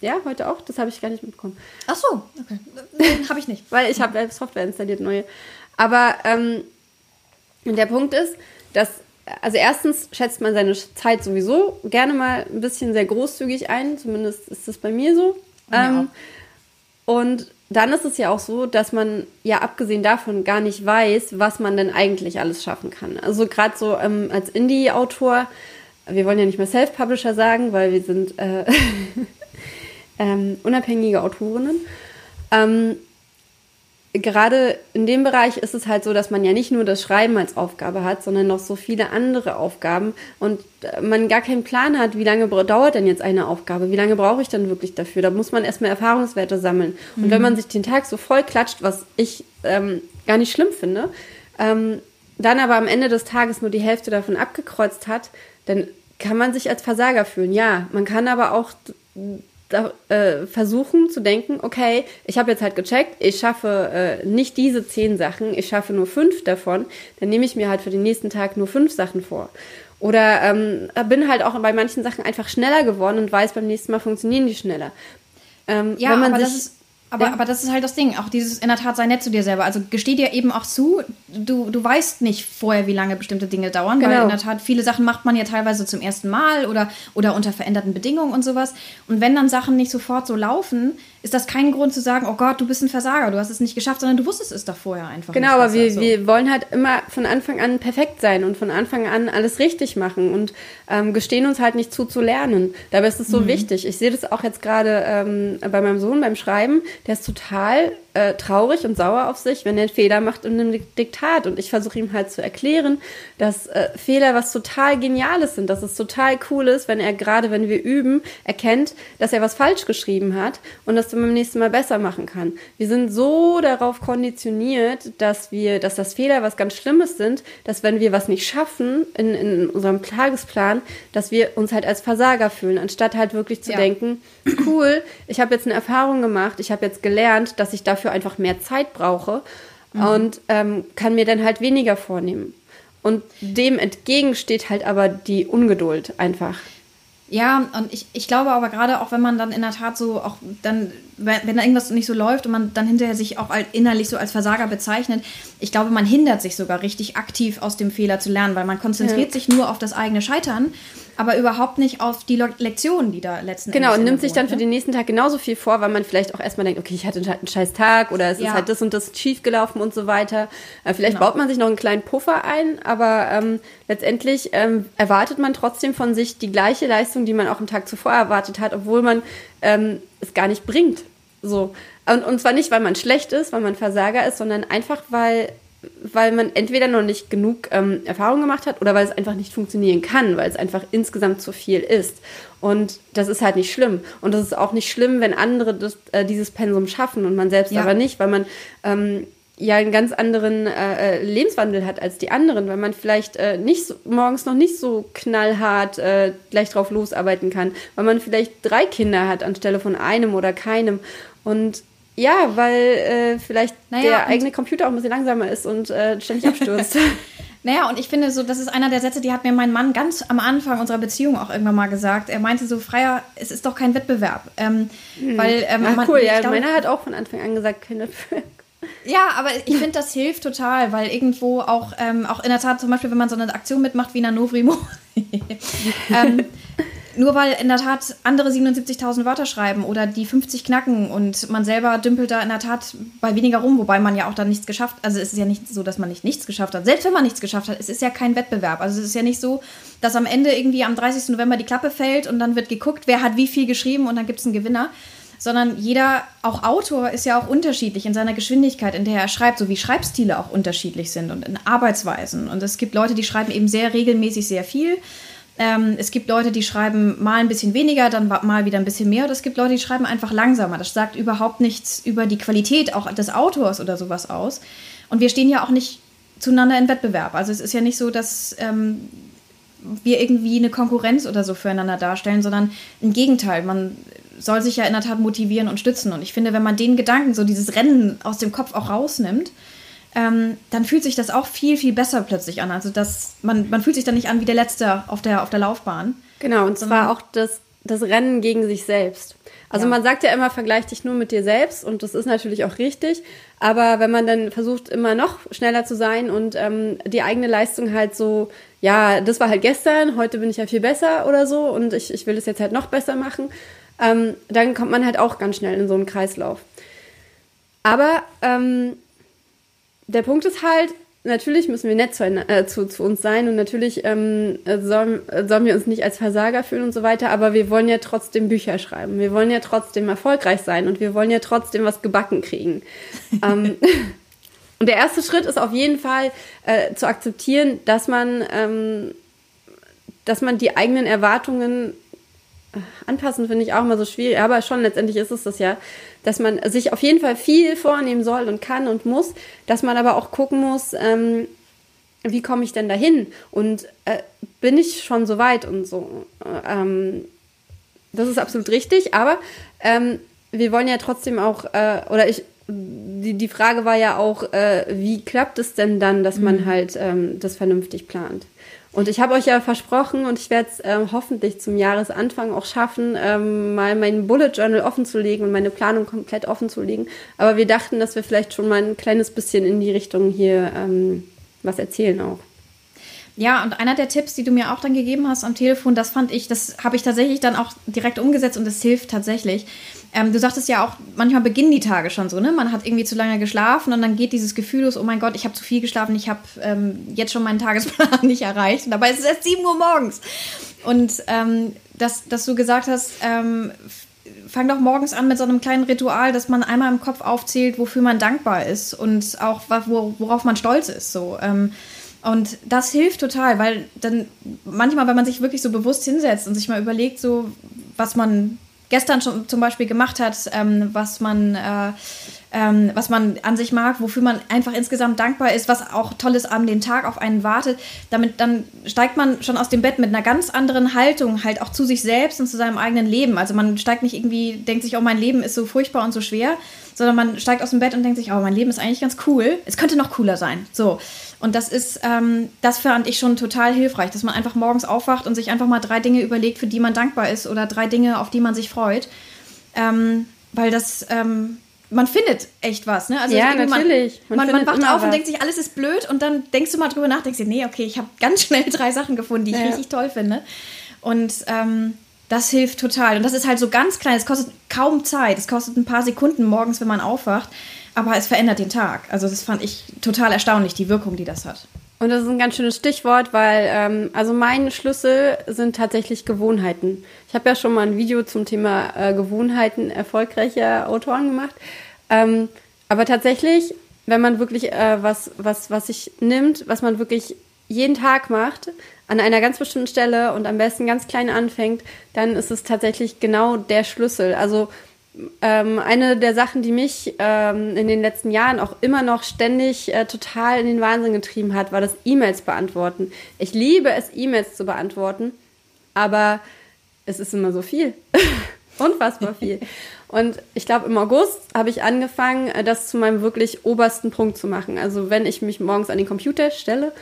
ja, heute auch. Das habe ich gar nicht mitbekommen. Ach so, okay. Habe ich nicht. [LAUGHS] Weil ich habe Software installiert, neue. Aber ähm, der Punkt ist, dass, also erstens schätzt man seine Zeit sowieso gerne mal ein bisschen sehr großzügig ein. Zumindest ist das bei mir so. Ja. Ähm, und dann ist es ja auch so, dass man ja abgesehen davon gar nicht weiß, was man denn eigentlich alles schaffen kann. Also gerade so ähm, als Indie-Autor, wir wollen ja nicht mehr Self-Publisher sagen, weil wir sind äh, [LAUGHS] ähm, unabhängige Autorinnen. Ähm, gerade in dem Bereich ist es halt so, dass man ja nicht nur das Schreiben als Aufgabe hat, sondern noch so viele andere Aufgaben und äh, man gar keinen Plan hat, wie lange dauert denn jetzt eine Aufgabe, wie lange brauche ich dann wirklich dafür. Da muss man erstmal Erfahrungswerte sammeln. Und mhm. wenn man sich den Tag so voll klatscht, was ich ähm, gar nicht schlimm finde, ähm, dann aber am Ende des Tages nur die Hälfte davon abgekreuzt hat, dann kann man sich als Versager fühlen. Ja, man kann aber auch da, äh, versuchen zu denken, okay, ich habe jetzt halt gecheckt, ich schaffe äh, nicht diese zehn Sachen, ich schaffe nur fünf davon, dann nehme ich mir halt für den nächsten Tag nur fünf Sachen vor. Oder ähm, bin halt auch bei manchen Sachen einfach schneller geworden und weiß, beim nächsten Mal funktionieren die schneller. Ähm, ja, wenn man aber sich, das ist aber, ja. aber das ist halt das Ding, auch dieses in der Tat sei nett zu dir selber. Also gesteh dir eben auch zu, du, du weißt nicht vorher, wie lange bestimmte Dinge dauern, genau. weil in der Tat viele Sachen macht man ja teilweise zum ersten Mal oder, oder unter veränderten Bedingungen und sowas. Und wenn dann Sachen nicht sofort so laufen, ist das kein Grund zu sagen, oh Gott, du bist ein Versager, du hast es nicht geschafft, sondern du wusstest es doch vorher einfach. Genau, aber wir, so. wir wollen halt immer von Anfang an perfekt sein und von Anfang an alles richtig machen und ähm, gestehen uns halt nicht zu, zu lernen. Dabei ist es so mhm. wichtig. Ich sehe das auch jetzt gerade ähm, bei meinem Sohn beim Schreiben, der ist total äh, traurig und sauer auf sich, wenn er einen Fehler macht in einem Diktat. Und ich versuche ihm halt zu erklären, dass äh, Fehler was total Geniales sind, dass es total cool ist, wenn er gerade, wenn wir üben, erkennt, dass er was falsch geschrieben hat und das dann beim nächsten Mal besser machen kann. Wir sind so darauf konditioniert, dass wir, dass das Fehler was ganz Schlimmes sind, dass wenn wir was nicht schaffen in, in unserem Tagesplan, dass wir uns halt als Versager fühlen, anstatt halt wirklich zu ja. denken, cool, ich habe jetzt eine Erfahrung gemacht, ich habe jetzt gelernt, dass ich dafür dafür einfach mehr Zeit brauche mhm. und ähm, kann mir dann halt weniger vornehmen. Und dem entgegen steht halt aber die Ungeduld einfach. Ja, und ich, ich glaube aber gerade auch, wenn man dann in der Tat so auch dann, wenn, da irgendwas nicht so läuft und man dann hinterher sich auch innerlich so als Versager bezeichnet, ich glaube, man hindert sich sogar richtig aktiv aus dem Fehler zu lernen, weil man konzentriert ja. sich nur auf das eigene Scheitern aber überhaupt nicht auf die Lektionen, die da letzten Genau, und nimmt sich dann für ne? den nächsten Tag genauso viel vor, weil man vielleicht auch erstmal denkt, okay, ich hatte einen scheiß Tag oder es ja. ist halt das und das schief gelaufen und so weiter. Äh, vielleicht genau. baut man sich noch einen kleinen Puffer ein, aber ähm, letztendlich ähm, erwartet man trotzdem von sich die gleiche Leistung, die man auch am Tag zuvor erwartet hat, obwohl man ähm, es gar nicht bringt. So. Und, und zwar nicht, weil man schlecht ist, weil man Versager ist, sondern einfach, weil weil man entweder noch nicht genug ähm, Erfahrung gemacht hat oder weil es einfach nicht funktionieren kann, weil es einfach insgesamt zu viel ist. Und das ist halt nicht schlimm. Und das ist auch nicht schlimm, wenn andere das, äh, dieses Pensum schaffen und man selbst ja. aber nicht, weil man ähm, ja einen ganz anderen äh, äh, Lebenswandel hat als die anderen, weil man vielleicht äh, nicht so, morgens noch nicht so knallhart äh, gleich drauf losarbeiten kann, weil man vielleicht drei Kinder hat anstelle von einem oder keinem. Und ja, weil äh, vielleicht naja, der eigene Computer auch ein bisschen langsamer ist und äh, ständig [LAUGHS] abstürzt. [LAUGHS] Naja, und ich finde so, das ist einer der Sätze, die hat mir mein Mann ganz am Anfang unserer Beziehung auch irgendwann mal gesagt. Er meinte so, Freier, es ist doch kein Wettbewerb. Ähm, hm. weil, ähm, ah, cool, ja, glaube, meiner hat auch von Anfang an gesagt, kein Wettbewerb. Ja, aber ich finde, das hilft total, weil irgendwo auch, ähm, auch in der Tat, zum Beispiel, wenn man so eine Aktion mitmacht wie in der Novrimo, [LAUGHS] ähm, nur weil in der Tat andere 77.000 Wörter schreiben oder die 50 knacken und man selber dümpelt da in der Tat bei weniger rum, wobei man ja auch dann nichts geschafft Also es ist ja nicht so, dass man nicht nichts geschafft hat. Selbst wenn man nichts geschafft hat, es ist ja kein Wettbewerb. Also es ist ja nicht so, dass am Ende irgendwie am 30. November die Klappe fällt und dann wird geguckt, wer hat wie viel geschrieben und dann gibt es einen Gewinner. Sondern jeder, auch Autor, ist ja auch unterschiedlich in seiner Geschwindigkeit, in der er schreibt, so wie Schreibstile auch unterschiedlich sind und in Arbeitsweisen. Und es gibt Leute, die schreiben eben sehr regelmäßig sehr viel ähm, es gibt Leute, die schreiben mal ein bisschen weniger, dann mal wieder ein bisschen mehr. Oder es gibt Leute, die schreiben einfach langsamer. Das sagt überhaupt nichts über die Qualität auch des Autors oder sowas aus. Und wir stehen ja auch nicht zueinander in Wettbewerb. Also es ist ja nicht so, dass ähm, wir irgendwie eine Konkurrenz oder so füreinander darstellen, sondern im Gegenteil, man soll sich ja in der Tat motivieren und stützen. Und ich finde, wenn man den Gedanken, so dieses Rennen aus dem Kopf auch rausnimmt, ähm, dann fühlt sich das auch viel, viel besser plötzlich an. Also das, man, man fühlt sich dann nicht an wie der Letzte auf der, auf der Laufbahn. Genau, und zwar auch das, das Rennen gegen sich selbst. Also ja. man sagt ja immer, vergleich dich nur mit dir selbst und das ist natürlich auch richtig. Aber wenn man dann versucht, immer noch schneller zu sein und ähm, die eigene Leistung halt so, ja, das war halt gestern, heute bin ich ja viel besser oder so und ich, ich will es jetzt halt noch besser machen, ähm, dann kommt man halt auch ganz schnell in so einen Kreislauf. Aber ähm, der Punkt ist halt, natürlich müssen wir nett zu, äh, zu, zu uns sein und natürlich ähm, sollen, sollen wir uns nicht als Versager fühlen und so weiter, aber wir wollen ja trotzdem Bücher schreiben. Wir wollen ja trotzdem erfolgreich sein und wir wollen ja trotzdem was gebacken kriegen. [LAUGHS] ähm, und der erste Schritt ist auf jeden Fall äh, zu akzeptieren, dass man, ähm, dass man die eigenen Erwartungen anpassen finde ich auch immer so schwierig, aber schon letztendlich ist es das ja, dass man sich auf jeden Fall viel vornehmen soll und kann und muss, dass man aber auch gucken muss, ähm, wie komme ich denn dahin und äh, bin ich schon so weit und so. Ähm, das ist absolut richtig, aber ähm, wir wollen ja trotzdem auch, äh, oder ich, die, die Frage war ja auch, äh, wie klappt es denn dann, dass man mhm. halt ähm, das vernünftig plant? Und ich habe euch ja versprochen und ich werde es ähm, hoffentlich zum Jahresanfang auch schaffen, ähm, mal mein Bullet Journal offen zu legen und meine Planung komplett offen zu legen. Aber wir dachten, dass wir vielleicht schon mal ein kleines bisschen in die Richtung hier ähm, was erzählen auch. Ja, und einer der Tipps, die du mir auch dann gegeben hast am Telefon, das fand ich, das habe ich tatsächlich dann auch direkt umgesetzt und es hilft tatsächlich. Ähm, du sagtest ja auch, manchmal beginnen die Tage schon so, ne? Man hat irgendwie zu lange geschlafen und dann geht dieses Gefühl los, oh mein Gott, ich habe zu viel geschlafen, ich habe ähm, jetzt schon meinen Tagesplan [LAUGHS] nicht erreicht. Und dabei ist es erst 7 Uhr morgens. Und ähm, dass, dass du gesagt hast, ähm, fang doch morgens an mit so einem kleinen Ritual, dass man einmal im Kopf aufzählt, wofür man dankbar ist und auch worauf man stolz ist. So. Ähm, und das hilft total, weil dann manchmal, wenn man sich wirklich so bewusst hinsetzt und sich mal überlegt, so was man gestern schon zum Beispiel gemacht hat, ähm, was man äh, ähm, was man an sich mag, wofür man einfach insgesamt dankbar ist, was auch tolles an den Tag auf einen wartet. Damit dann steigt man schon aus dem Bett mit einer ganz anderen Haltung halt auch zu sich selbst und zu seinem eigenen Leben. Also man steigt nicht irgendwie, denkt sich, oh mein Leben ist so furchtbar und so schwer, sondern man steigt aus dem Bett und denkt sich, oh mein Leben ist eigentlich ganz cool. Es könnte noch cooler sein. So. Und das ist, ähm, das fand ich schon total hilfreich, dass man einfach morgens aufwacht und sich einfach mal drei Dinge überlegt, für die man dankbar ist oder drei Dinge, auf die man sich freut. Ähm, weil das, ähm, man findet echt was, ne? Also ja, natürlich. Man, man, man wacht auf was. und denkt sich, alles ist blöd und dann denkst du mal drüber nach, denkst dir, nee, okay, ich habe ganz schnell drei Sachen gefunden, die ich ja. richtig toll finde. Und ähm, das hilft total. Und das ist halt so ganz klein, es kostet kaum Zeit, es kostet ein paar Sekunden morgens, wenn man aufwacht aber es verändert den Tag. Also das fand ich total erstaunlich, die Wirkung, die das hat. Und das ist ein ganz schönes Stichwort, weil ähm, also mein Schlüssel sind tatsächlich Gewohnheiten. Ich habe ja schon mal ein Video zum Thema äh, Gewohnheiten erfolgreicher Autoren gemacht. Ähm, aber tatsächlich, wenn man wirklich äh, was, was, was sich nimmt, was man wirklich jeden Tag macht, an einer ganz bestimmten Stelle und am besten ganz klein anfängt, dann ist es tatsächlich genau der Schlüssel. Also ähm, eine der Sachen, die mich ähm, in den letzten Jahren auch immer noch ständig äh, total in den Wahnsinn getrieben hat, war das E-Mails beantworten. Ich liebe es, E-Mails zu beantworten, aber es ist immer so viel. [LAUGHS] Unfassbar viel. [LAUGHS] Und ich glaube, im August habe ich angefangen, äh, das zu meinem wirklich obersten Punkt zu machen. Also wenn ich mich morgens an den Computer stelle,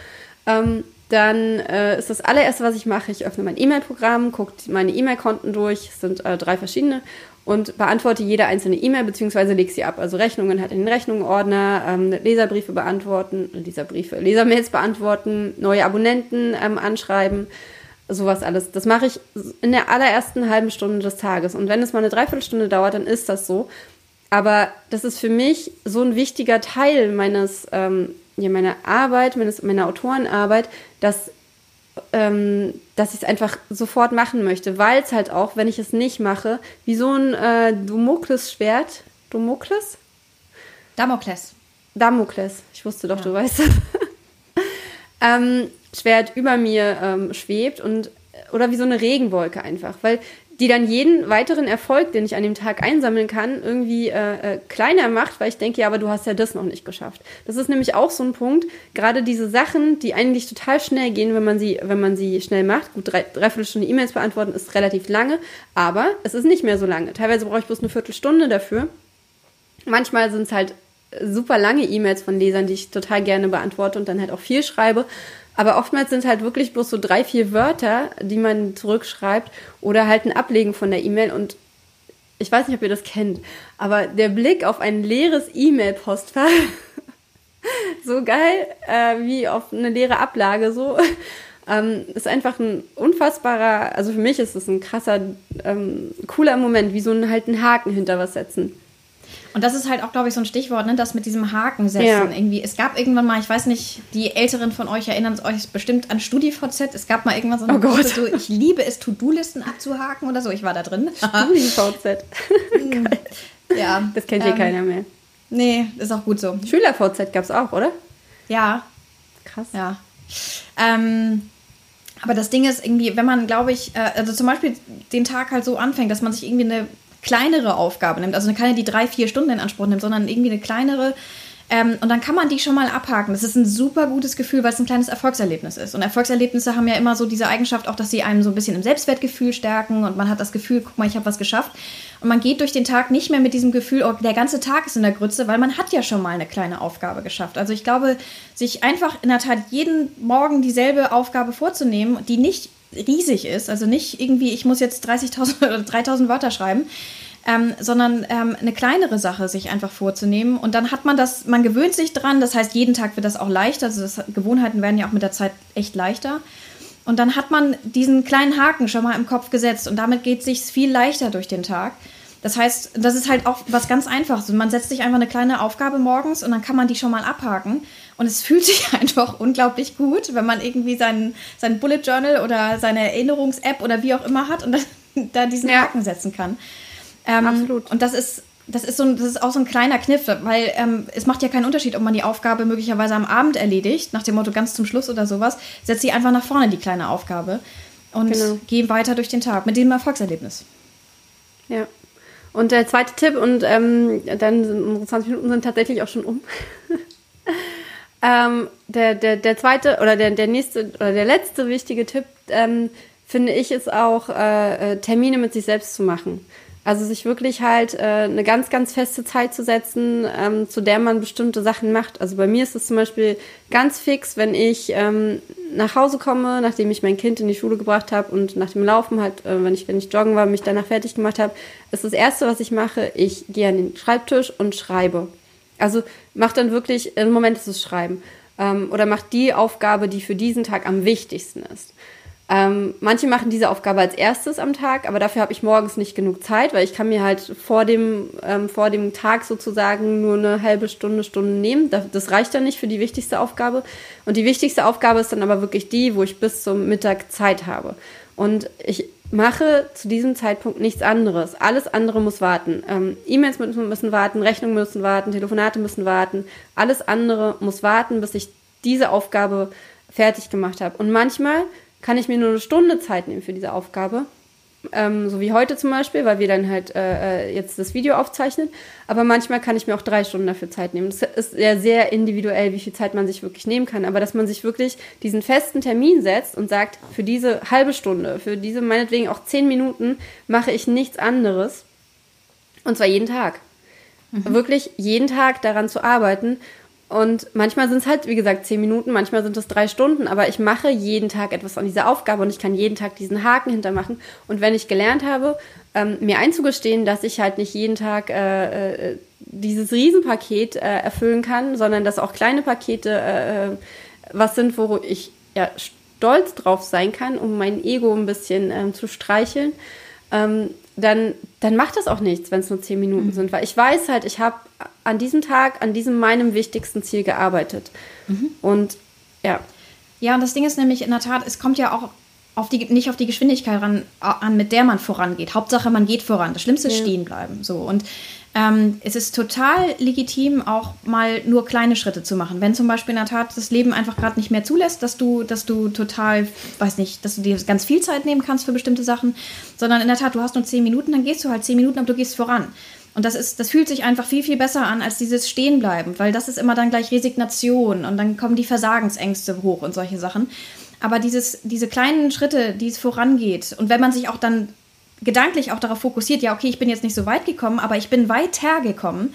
ähm, dann äh, ist das allererste, was ich mache, ich öffne mein E-Mail-Programm, gucke meine E-Mail-Konten durch, es sind äh, drei verschiedene, und beantworte jede einzelne E-Mail beziehungsweise lege sie ab. Also Rechnungen hat in den Rechnungenordner, ähm, Leserbriefe beantworten, Leserbriefe, Lesermails beantworten, neue Abonnenten ähm, anschreiben, sowas alles. Das mache ich in der allerersten halben Stunde des Tages. Und wenn es mal eine Dreiviertelstunde dauert, dann ist das so. Aber das ist für mich so ein wichtiger Teil meines, ähm, ja, meiner Arbeit, meines, meiner Autorenarbeit, dass ähm, dass ich es einfach sofort machen möchte, weil es halt auch, wenn ich es nicht mache, wie so ein äh, Damokles-Schwert. Damokles? Damokles. Damokles. Ich wusste doch, ja. du weißt. [LAUGHS] ähm, Schwert über mir ähm, schwebt und oder wie so eine Regenwolke einfach, weil die dann jeden weiteren Erfolg, den ich an dem Tag einsammeln kann, irgendwie äh, äh, kleiner macht, weil ich denke, ja, aber du hast ja das noch nicht geschafft. Das ist nämlich auch so ein Punkt, gerade diese Sachen, die eigentlich total schnell gehen, wenn man sie, wenn man sie schnell macht. Gut, drei, dreiviertel Stunde E-Mails beantworten ist relativ lange, aber es ist nicht mehr so lange. Teilweise brauche ich bloß eine Viertelstunde dafür. Manchmal sind es halt super lange E-Mails von Lesern, die ich total gerne beantworte und dann halt auch viel schreibe. Aber oftmals sind halt wirklich bloß so drei, vier Wörter, die man zurückschreibt oder halt ein Ablegen von der E-Mail und ich weiß nicht, ob ihr das kennt, aber der Blick auf ein leeres E-Mail-Postfach, [LAUGHS] so geil äh, wie auf eine leere Ablage, so, [LAUGHS] ähm, ist einfach ein unfassbarer, also für mich ist es ein krasser, ähm, cooler Moment, wie so ein, halt einen Haken hinter was setzen. Und das ist halt auch, glaube ich, so ein Stichwort, ne? das mit diesem Haken setzen. Ja. Irgendwie. Es gab irgendwann mal, ich weiß nicht, die Älteren von euch erinnern euch bestimmt an StudiVZ. Es gab mal irgendwann so eine oh Gruppe, so, ich liebe es, To-Do-Listen abzuhaken oder so. Ich war da drin. [LAUGHS] StudiVZ. [LAUGHS] ja. Das kennt hier ähm, keiner mehr. Nee, ist auch gut so. SchülerVZ gab es auch, oder? Ja. Krass. Ja. Ähm, aber das Ding ist irgendwie, wenn man, glaube ich, äh, also zum Beispiel den Tag halt so anfängt, dass man sich irgendwie eine kleinere Aufgabe nimmt, also keine, die drei, vier Stunden in Anspruch nimmt, sondern irgendwie eine kleinere. Ähm, und dann kann man die schon mal abhaken. Das ist ein super gutes Gefühl, weil es ein kleines Erfolgserlebnis ist. Und Erfolgserlebnisse haben ja immer so diese Eigenschaft, auch dass sie einem so ein bisschen im Selbstwertgefühl stärken und man hat das Gefühl, guck mal, ich habe was geschafft. Und man geht durch den Tag nicht mehr mit diesem Gefühl, oh, der ganze Tag ist in der Grütze, weil man hat ja schon mal eine kleine Aufgabe geschafft. Also ich glaube, sich einfach in der Tat jeden Morgen dieselbe Aufgabe vorzunehmen, die nicht riesig ist, also nicht irgendwie, ich muss jetzt 30.000 [LAUGHS] oder 3.000 Wörter schreiben, ähm, sondern ähm, eine kleinere Sache sich einfach vorzunehmen. Und dann hat man das, man gewöhnt sich dran, das heißt, jeden Tag wird das auch leichter, also das, Gewohnheiten werden ja auch mit der Zeit echt leichter. Und dann hat man diesen kleinen Haken schon mal im Kopf gesetzt und damit geht es sich viel leichter durch den Tag. Das heißt, das ist halt auch was ganz Einfaches. Man setzt sich einfach eine kleine Aufgabe morgens und dann kann man die schon mal abhaken. Und es fühlt sich [LAUGHS] einfach unglaublich gut, wenn man irgendwie sein, sein Bullet Journal oder seine Erinnerungs-App oder wie auch immer hat und dann, [LAUGHS] da diesen ja. Haken setzen kann. Ähm, Absolut. Und das ist, das ist, so ein, das ist auch so ein kleiner Kniff, weil ähm, es macht ja keinen Unterschied, ob man die Aufgabe möglicherweise am Abend erledigt, nach dem Motto ganz zum Schluss oder sowas. Setzt sie einfach nach vorne, die kleine Aufgabe. Und genau. geh weiter durch den Tag mit dem Erfolgserlebnis. Ja. Und der zweite Tipp, und ähm, dann sind unsere 20 Minuten sind tatsächlich auch schon um. [LAUGHS] ähm, der, der, der zweite oder der, der nächste oder der letzte wichtige Tipp, ähm, finde ich, ist auch, äh, äh Termine mit sich selbst zu machen. Also sich wirklich halt äh, eine ganz, ganz feste Zeit zu setzen, ähm, zu der man bestimmte Sachen macht. Also bei mir ist es zum Beispiel ganz fix, wenn ich ähm, nach Hause komme, nachdem ich mein Kind in die Schule gebracht habe und nach dem Laufen halt, äh, wenn ich wenn ich joggen war, mich danach fertig gemacht habe, ist das erste, was ich mache, ich gehe an den Schreibtisch und schreibe. Also mach dann wirklich, im Moment ist es Schreiben. Ähm, oder mach die Aufgabe, die für diesen Tag am wichtigsten ist. Ähm, manche machen diese Aufgabe als erstes am Tag, aber dafür habe ich morgens nicht genug Zeit, weil ich kann mir halt vor dem, ähm, vor dem Tag sozusagen nur eine halbe Stunde, Stunde nehmen. Das reicht dann nicht für die wichtigste Aufgabe. Und die wichtigste Aufgabe ist dann aber wirklich die, wo ich bis zum Mittag Zeit habe. Und ich mache zu diesem Zeitpunkt nichts anderes. Alles andere muss warten. Ähm, E-Mails müssen, müssen warten, Rechnungen müssen warten, Telefonate müssen warten. Alles andere muss warten, bis ich diese Aufgabe fertig gemacht habe. Und manchmal kann ich mir nur eine Stunde Zeit nehmen für diese Aufgabe. Ähm, so wie heute zum Beispiel, weil wir dann halt äh, äh, jetzt das Video aufzeichnen. Aber manchmal kann ich mir auch drei Stunden dafür Zeit nehmen. Das ist ja sehr individuell, wie viel Zeit man sich wirklich nehmen kann. Aber dass man sich wirklich diesen festen Termin setzt und sagt, für diese halbe Stunde, für diese meinetwegen auch zehn Minuten mache ich nichts anderes. Und zwar jeden Tag. Mhm. Wirklich jeden Tag daran zu arbeiten Und manchmal sind es halt, wie gesagt, zehn Minuten, manchmal sind es drei Stunden, aber ich mache jeden Tag etwas an dieser Aufgabe und ich kann jeden Tag diesen Haken hintermachen. Und wenn ich gelernt habe, ähm, mir einzugestehen, dass ich halt nicht jeden Tag äh, äh, dieses Riesenpaket äh, erfüllen kann, sondern dass auch kleine Pakete äh, äh was sind, wo ich ja stolz drauf sein kann, um mein Ego ein bisschen ähm, zu streicheln, ähm, dann, dann macht das auch nichts, wenn es nur zehn Minuten mhm. sind, weil ich weiß halt, ich habe an diesem Tag, an diesem meinem wichtigsten Ziel gearbeitet. Mhm. Und ja. Ja, und das Ding ist nämlich in der Tat, es kommt ja auch auf die, nicht auf die Geschwindigkeit ran, an, mit der man vorangeht. Hauptsache, man geht voran. Das Schlimmste ist ja. stehen bleiben. So. Und ähm, es ist total legitim, auch mal nur kleine Schritte zu machen. Wenn zum Beispiel in der Tat das Leben einfach gerade nicht mehr zulässt, dass du, dass du total, weiß nicht, dass du dir ganz viel Zeit nehmen kannst für bestimmte Sachen, sondern in der Tat, du hast nur zehn Minuten, dann gehst du halt zehn Minuten, aber du gehst voran. Und das ist, das fühlt sich einfach viel, viel besser an als dieses Stehenbleiben, weil das ist immer dann gleich Resignation und dann kommen die Versagensängste hoch und solche Sachen. Aber dieses, diese kleinen Schritte, die es vorangeht, und wenn man sich auch dann gedanklich auch darauf fokussiert, ja, okay, ich bin jetzt nicht so weit gekommen, aber ich bin weiter gekommen,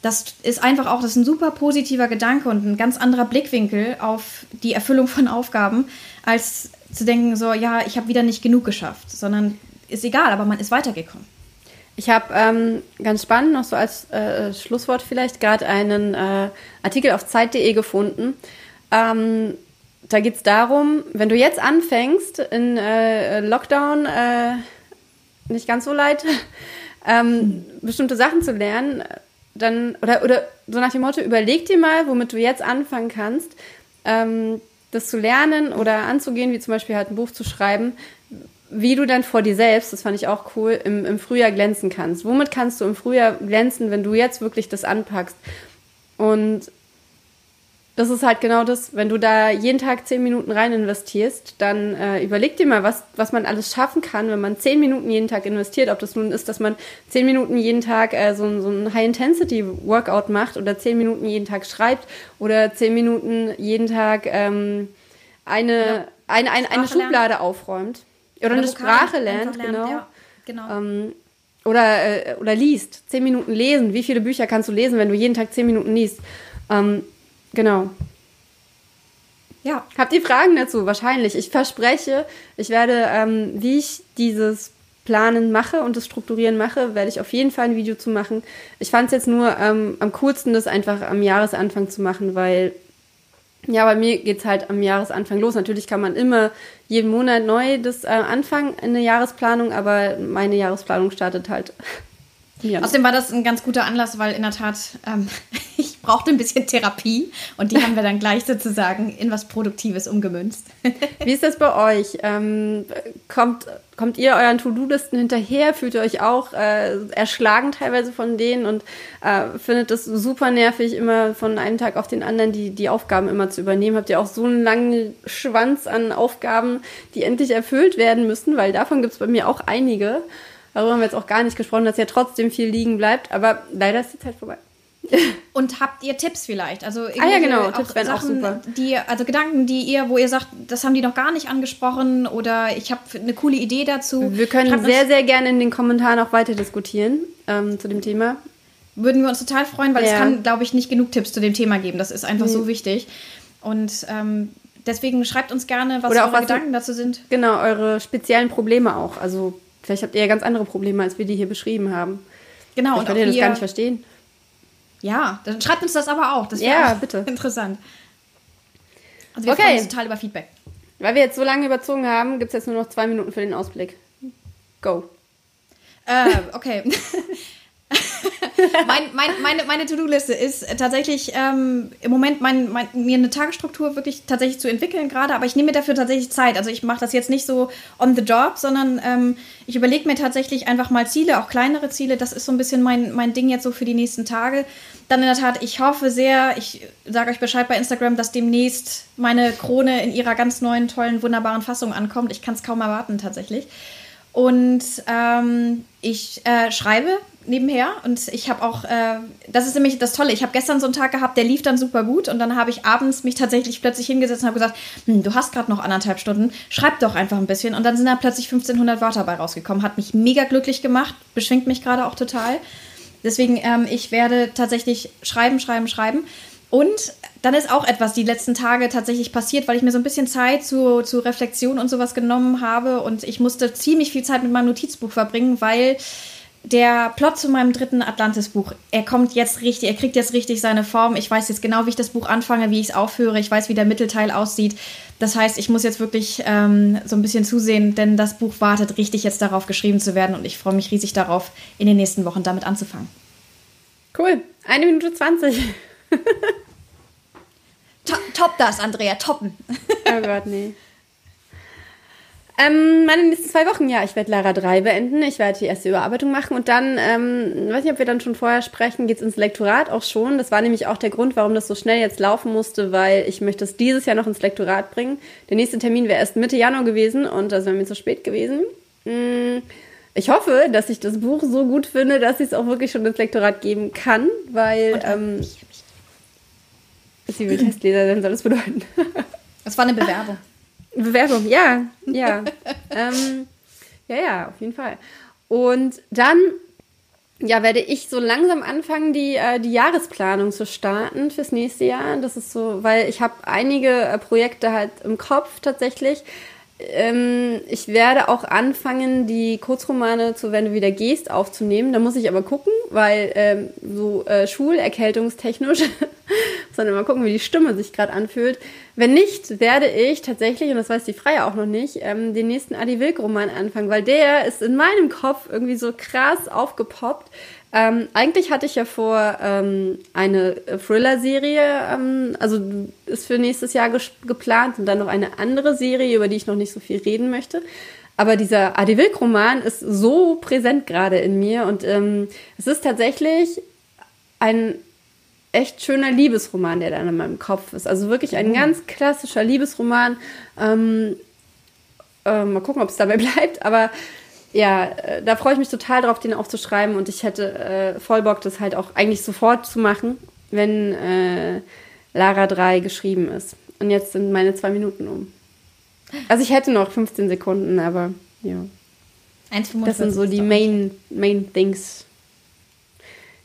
das ist einfach auch, das ist ein super positiver Gedanke und ein ganz anderer Blickwinkel auf die Erfüllung von Aufgaben, als zu denken, so, ja, ich habe wieder nicht genug geschafft, sondern ist egal, aber man ist weitergekommen. Ich habe ähm, ganz spannend noch so als äh, Schlusswort vielleicht gerade einen äh, Artikel auf Zeit.de gefunden. Ähm, da geht es darum, wenn du jetzt anfängst in äh, Lockdown, äh, nicht ganz so leid, [LAUGHS] ähm, mhm. bestimmte Sachen zu lernen, dann, oder, oder so nach dem Motto, überleg dir mal, womit du jetzt anfangen kannst, ähm, das zu lernen oder anzugehen, wie zum Beispiel halt ein Buch zu schreiben, wie du dann vor dir selbst, das fand ich auch cool, im, im Frühjahr glänzen kannst. Womit kannst du im Frühjahr glänzen, wenn du jetzt wirklich das anpackst? Und das ist halt genau das, wenn du da jeden Tag zehn Minuten rein investierst, dann äh, überleg dir mal, was, was man alles schaffen kann, wenn man zehn Minuten jeden Tag investiert. Ob das nun ist, dass man zehn Minuten jeden Tag äh, so, so ein High-Intensity-Workout macht oder zehn Minuten jeden Tag schreibt oder zehn Minuten jeden Tag ähm, eine, ja. eine, eine, eine Schublade lernen. Oder, oder eine Sprache lernt, lernt, genau. Ja, genau. Ähm, oder, äh, oder liest. Zehn Minuten lesen. Wie viele Bücher kannst du lesen, wenn du jeden Tag zehn Minuten liest? Ähm, genau. Ja. Habt ihr Fragen dazu? Wahrscheinlich. Ich verspreche, ich werde, ähm, wie ich dieses Planen mache und das Strukturieren mache, werde ich auf jeden Fall ein Video zu machen. Ich fand es jetzt nur ähm, am coolsten, das einfach am Jahresanfang zu machen, weil ja, bei mir geht es halt am Jahresanfang los. Natürlich kann man immer jeden Monat neu das äh, anfangen, eine Jahresplanung, aber meine Jahresplanung startet halt. Ja. Außerdem war das ein ganz guter Anlass, weil in der Tat ähm, [LAUGHS] ich brauchte ein bisschen Therapie und die haben wir dann gleich sozusagen in was Produktives umgemünzt. [LAUGHS] Wie ist das bei euch? Ähm, kommt, kommt ihr euren To-Do-Listen hinterher? Fühlt ihr euch auch äh, erschlagen teilweise von denen und äh, findet es super nervig, immer von einem Tag auf den anderen die, die Aufgaben immer zu übernehmen? Habt ihr auch so einen langen Schwanz an Aufgaben, die endlich erfüllt werden müssen? Weil davon gibt es bei mir auch einige. Darüber haben wir jetzt auch gar nicht gesprochen, dass ja trotzdem viel liegen bleibt, aber leider ist die Zeit vorbei. [LAUGHS] Und habt ihr Tipps vielleicht? Also ah ja, genau, Tipps wären auch super. Die, also Gedanken, die ihr, wo ihr sagt, das haben die noch gar nicht angesprochen oder ich habe eine coole Idee dazu. Wir können sehr, sehr gerne in den Kommentaren auch weiter diskutieren ähm, zu dem Thema. Würden wir uns total freuen, weil ja. es kann, glaube ich, nicht genug Tipps zu dem Thema geben. Das ist einfach mhm. so wichtig. Und ähm, deswegen schreibt uns gerne, was oder eure was Gedanken dazu sind. Genau, eure speziellen Probleme auch. Also vielleicht habt ihr ja ganz andere Probleme, als wir die hier beschrieben haben. Genau. Vielleicht und könnt ihr das gar nicht verstehen. Ja, dann schreibt uns das aber auch. Das ja, bitte. [LAUGHS] Interessant. Also wir okay. freuen uns total über Feedback. Weil wir jetzt so lange überzogen haben, gibt es jetzt nur noch zwei Minuten für den Ausblick. Go. Äh, okay. [LAUGHS] mein, mein, meine meine To-Do-Liste ist tatsächlich ähm, im Moment mein, mein, mir eine Tagesstruktur wirklich tatsächlich zu entwickeln gerade, aber ich nehme mir dafür tatsächlich Zeit. Also ich mache das jetzt nicht so on the job, sondern ähm, ich überlege mir tatsächlich einfach mal Ziele, auch kleinere Ziele. Das ist so ein bisschen mein, mein Ding jetzt so für die nächsten Tage. Dann in der Tat, ich hoffe sehr, ich sage euch Bescheid bei Instagram, dass demnächst meine Krone in ihrer ganz neuen, tollen, wunderbaren Fassung ankommt. Ich kann es kaum erwarten tatsächlich. Und ähm, ich äh, schreibe nebenher und ich habe auch, äh, das ist nämlich das Tolle, ich habe gestern so einen Tag gehabt, der lief dann super gut und dann habe ich abends mich tatsächlich plötzlich hingesetzt und habe gesagt, hm, du hast gerade noch anderthalb Stunden, schreib doch einfach ein bisschen. Und dann sind da plötzlich 1500 Wörter dabei rausgekommen, hat mich mega glücklich gemacht, beschwingt mich gerade auch total. Deswegen, ähm, ich werde tatsächlich schreiben, schreiben, schreiben. Und dann ist auch etwas die letzten Tage tatsächlich passiert, weil ich mir so ein bisschen Zeit zu, zu Reflexion und sowas genommen habe. Und ich musste ziemlich viel Zeit mit meinem Notizbuch verbringen, weil der Plot zu meinem dritten Atlantis-Buch, er kommt jetzt richtig, er kriegt jetzt richtig seine Form. Ich weiß jetzt genau, wie ich das Buch anfange, wie ich es aufhöre. Ich weiß, wie der Mittelteil aussieht. Das heißt, ich muss jetzt wirklich ähm, so ein bisschen zusehen, denn das Buch wartet richtig jetzt darauf, geschrieben zu werden und ich freue mich riesig darauf, in den nächsten Wochen damit anzufangen. Cool. Eine Minute zwanzig. top, top das, Andrea, toppen. oh Gott, nee. [LAUGHS] Ähm, meine nächsten zwei Wochen, ja, ich werde Lara 3 beenden. Ich werde die erste Überarbeitung machen und dann, ähm, weiß nicht, ob wir dann schon vorher sprechen, geht's ins Lektorat auch schon. Das war nämlich auch der Grund, warum das so schnell jetzt laufen musste, weil ich möchte es dieses Jahr noch ins Lektorat bringen. Der nächste Termin wäre erst Mitte Januar gewesen und das wäre mir zu spät gewesen. Mm, ich hoffe, dass ich das Buch so gut finde, dass ich es auch wirklich schon ins Lektorat geben kann, weil ähm, sie will Testleser sein, soll das bedeuten. Das war eine Bewerbung. [LAUGHS] Bewerbung, ja, ja. [LAUGHS] ähm, ja, ja, auf jeden Fall. Und dann ja, werde ich so langsam anfangen, die, äh, die Jahresplanung zu starten fürs nächste Jahr. Das ist so, weil ich habe einige äh, Projekte halt im Kopf tatsächlich. Ähm, ich werde auch anfangen, die Kurzromane zu Wenn du wieder gehst aufzunehmen. Da muss ich aber gucken, weil ähm, so äh, schulerkältungstechnisch [LAUGHS] sondern mal gucken, wie die Stimme sich gerade anfühlt. Wenn nicht, werde ich tatsächlich, und das weiß die Freie auch noch nicht, ähm, den nächsten Adi Wilk-Roman anfangen, weil der ist in meinem Kopf irgendwie so krass aufgepoppt. Ähm, eigentlich hatte ich ja vor, ähm, eine Thriller-Serie, ähm, also ist für nächstes Jahr geplant und dann noch eine andere Serie, über die ich noch nicht so viel reden möchte. Aber dieser Adi Wilk-Roman ist so präsent gerade in mir und ähm, es ist tatsächlich ein echt schöner Liebesroman, der dann in meinem Kopf ist. Also wirklich ein mhm. ganz klassischer Liebesroman. Ähm, äh, mal gucken, ob es dabei [LAUGHS] bleibt, aber ja, äh, da freue ich mich total drauf, den aufzuschreiben und ich hätte äh, voll Bock, das halt auch eigentlich sofort zu machen, wenn äh, Lara 3 geschrieben ist. Und jetzt sind meine zwei Minuten um. Also ich hätte noch 15 Sekunden, aber ja. 1, das sind so die Main, Main Things.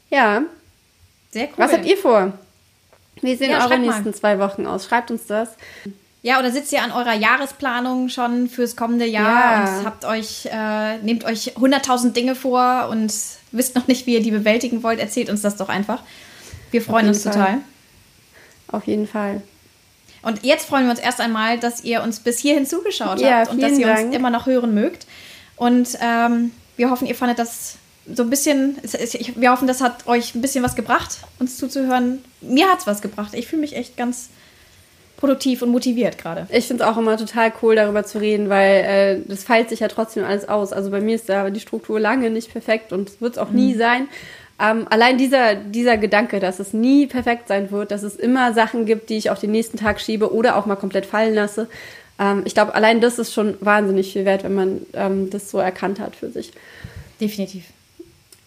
Ja, sehr cool. Was habt ihr vor? Wie sehen ja, eure nächsten mal. zwei Wochen aus? Schreibt uns das. Ja, oder sitzt ihr an eurer Jahresplanung schon fürs kommende Jahr ja. und habt euch, äh, nehmt euch 100.000 Dinge vor und wisst noch nicht, wie ihr die bewältigen wollt? Erzählt uns das doch einfach. Wir freuen uns Fall. total. Auf jeden Fall. Und jetzt freuen wir uns erst einmal, dass ihr uns bis hierhin zugeschaut ja, habt und dass ihr Dank. uns immer noch hören mögt. Und ähm, wir hoffen, ihr fandet das so ein bisschen, wir hoffen, das hat euch ein bisschen was gebracht, uns zuzuhören. Mir hat es was gebracht. Ich fühle mich echt ganz produktiv und motiviert gerade. Ich finde es auch immer total cool, darüber zu reden, weil äh, das feilt sich ja trotzdem alles aus. Also bei mir ist da die Struktur lange nicht perfekt und wird es auch mhm. nie sein. Ähm, allein dieser, dieser Gedanke, dass es nie perfekt sein wird, dass es immer Sachen gibt, die ich auf den nächsten Tag schiebe oder auch mal komplett fallen lasse. Ähm, ich glaube, allein das ist schon wahnsinnig viel wert, wenn man ähm, das so erkannt hat für sich. Definitiv.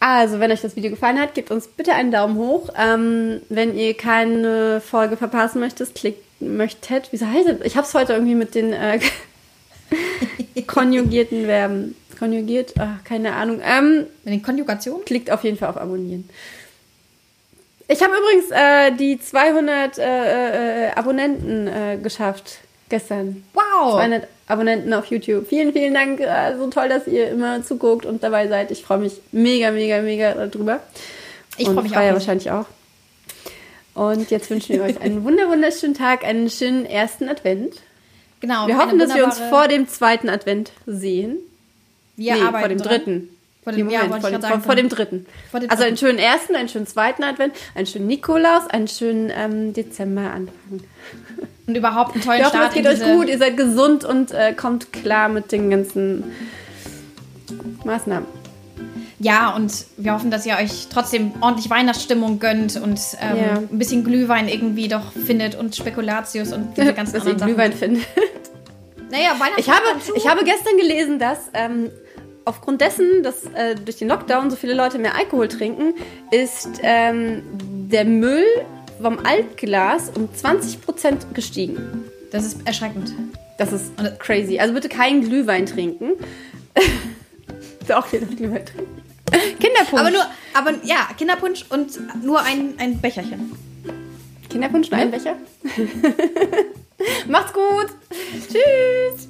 Also, wenn euch das Video gefallen hat, gebt uns bitte einen Daumen hoch. Ähm, wenn ihr keine Folge verpassen möchtet, klickt, möchtet, wie heißt das? Ich habe es heute irgendwie mit den äh, [LAUGHS] konjugierten Verben. Konjugiert? Ach, keine Ahnung. Ähm, mit den Konjugationen? Klickt auf jeden Fall auf Abonnieren. Ich habe übrigens äh, die 200 äh, äh, Abonnenten äh, geschafft gestern. Wow! 200 Abonnenten auf YouTube. Vielen, vielen Dank. Äh, so toll, dass ihr immer zuguckt und dabei seid. Ich freue mich mega, mega, mega darüber. Ich freue mich auch. Ja wahrscheinlich auch. Und jetzt wünschen wir euch einen wunder wunderschönen Tag, einen schönen ersten Advent. Genau. Wir hoffen, dass wir uns vor dem zweiten Advent sehen. Wir nee, arbeiten vor dem dran. dritten. Vor dem, Moment, ja, vor, dem, vor, vor, dem dritten. Vor dem also einen schönen ersten, einen schönen zweiten Advent, einen schönen Nikolaus, einen schönen ähm, Dezember Anfang. Und überhaupt einen tollen ich hoffe, Start. Es geht euch gut, ihr seid gesund und äh, kommt klar mit den ganzen Maßnahmen. Ja, und wir hoffen, dass ihr euch trotzdem ordentlich Weihnachtsstimmung gönnt und ähm, ja. ein bisschen Glühwein irgendwie doch findet und Spekulatius und diese [LAUGHS] ganzen dass anderen ihr Glühwein findet. Naja, Weihnachten ich habe, ich habe gestern gelesen, dass ähm, aufgrund dessen, dass äh, durch den Lockdown so viele Leute mehr Alkohol trinken, ist ähm, der Müll vom Altglas um 20% gestiegen. Das ist erschreckend. Das ist crazy. Also bitte keinen Glühwein trinken. [LAUGHS] Auch jeder Glühwein trinken. Kinderpunsch. Aber nur, aber ja, Kinderpunsch und nur ein, ein Becherchen. Kinderpunsch, ein Becher. [LAUGHS] Macht's gut. Tschüss.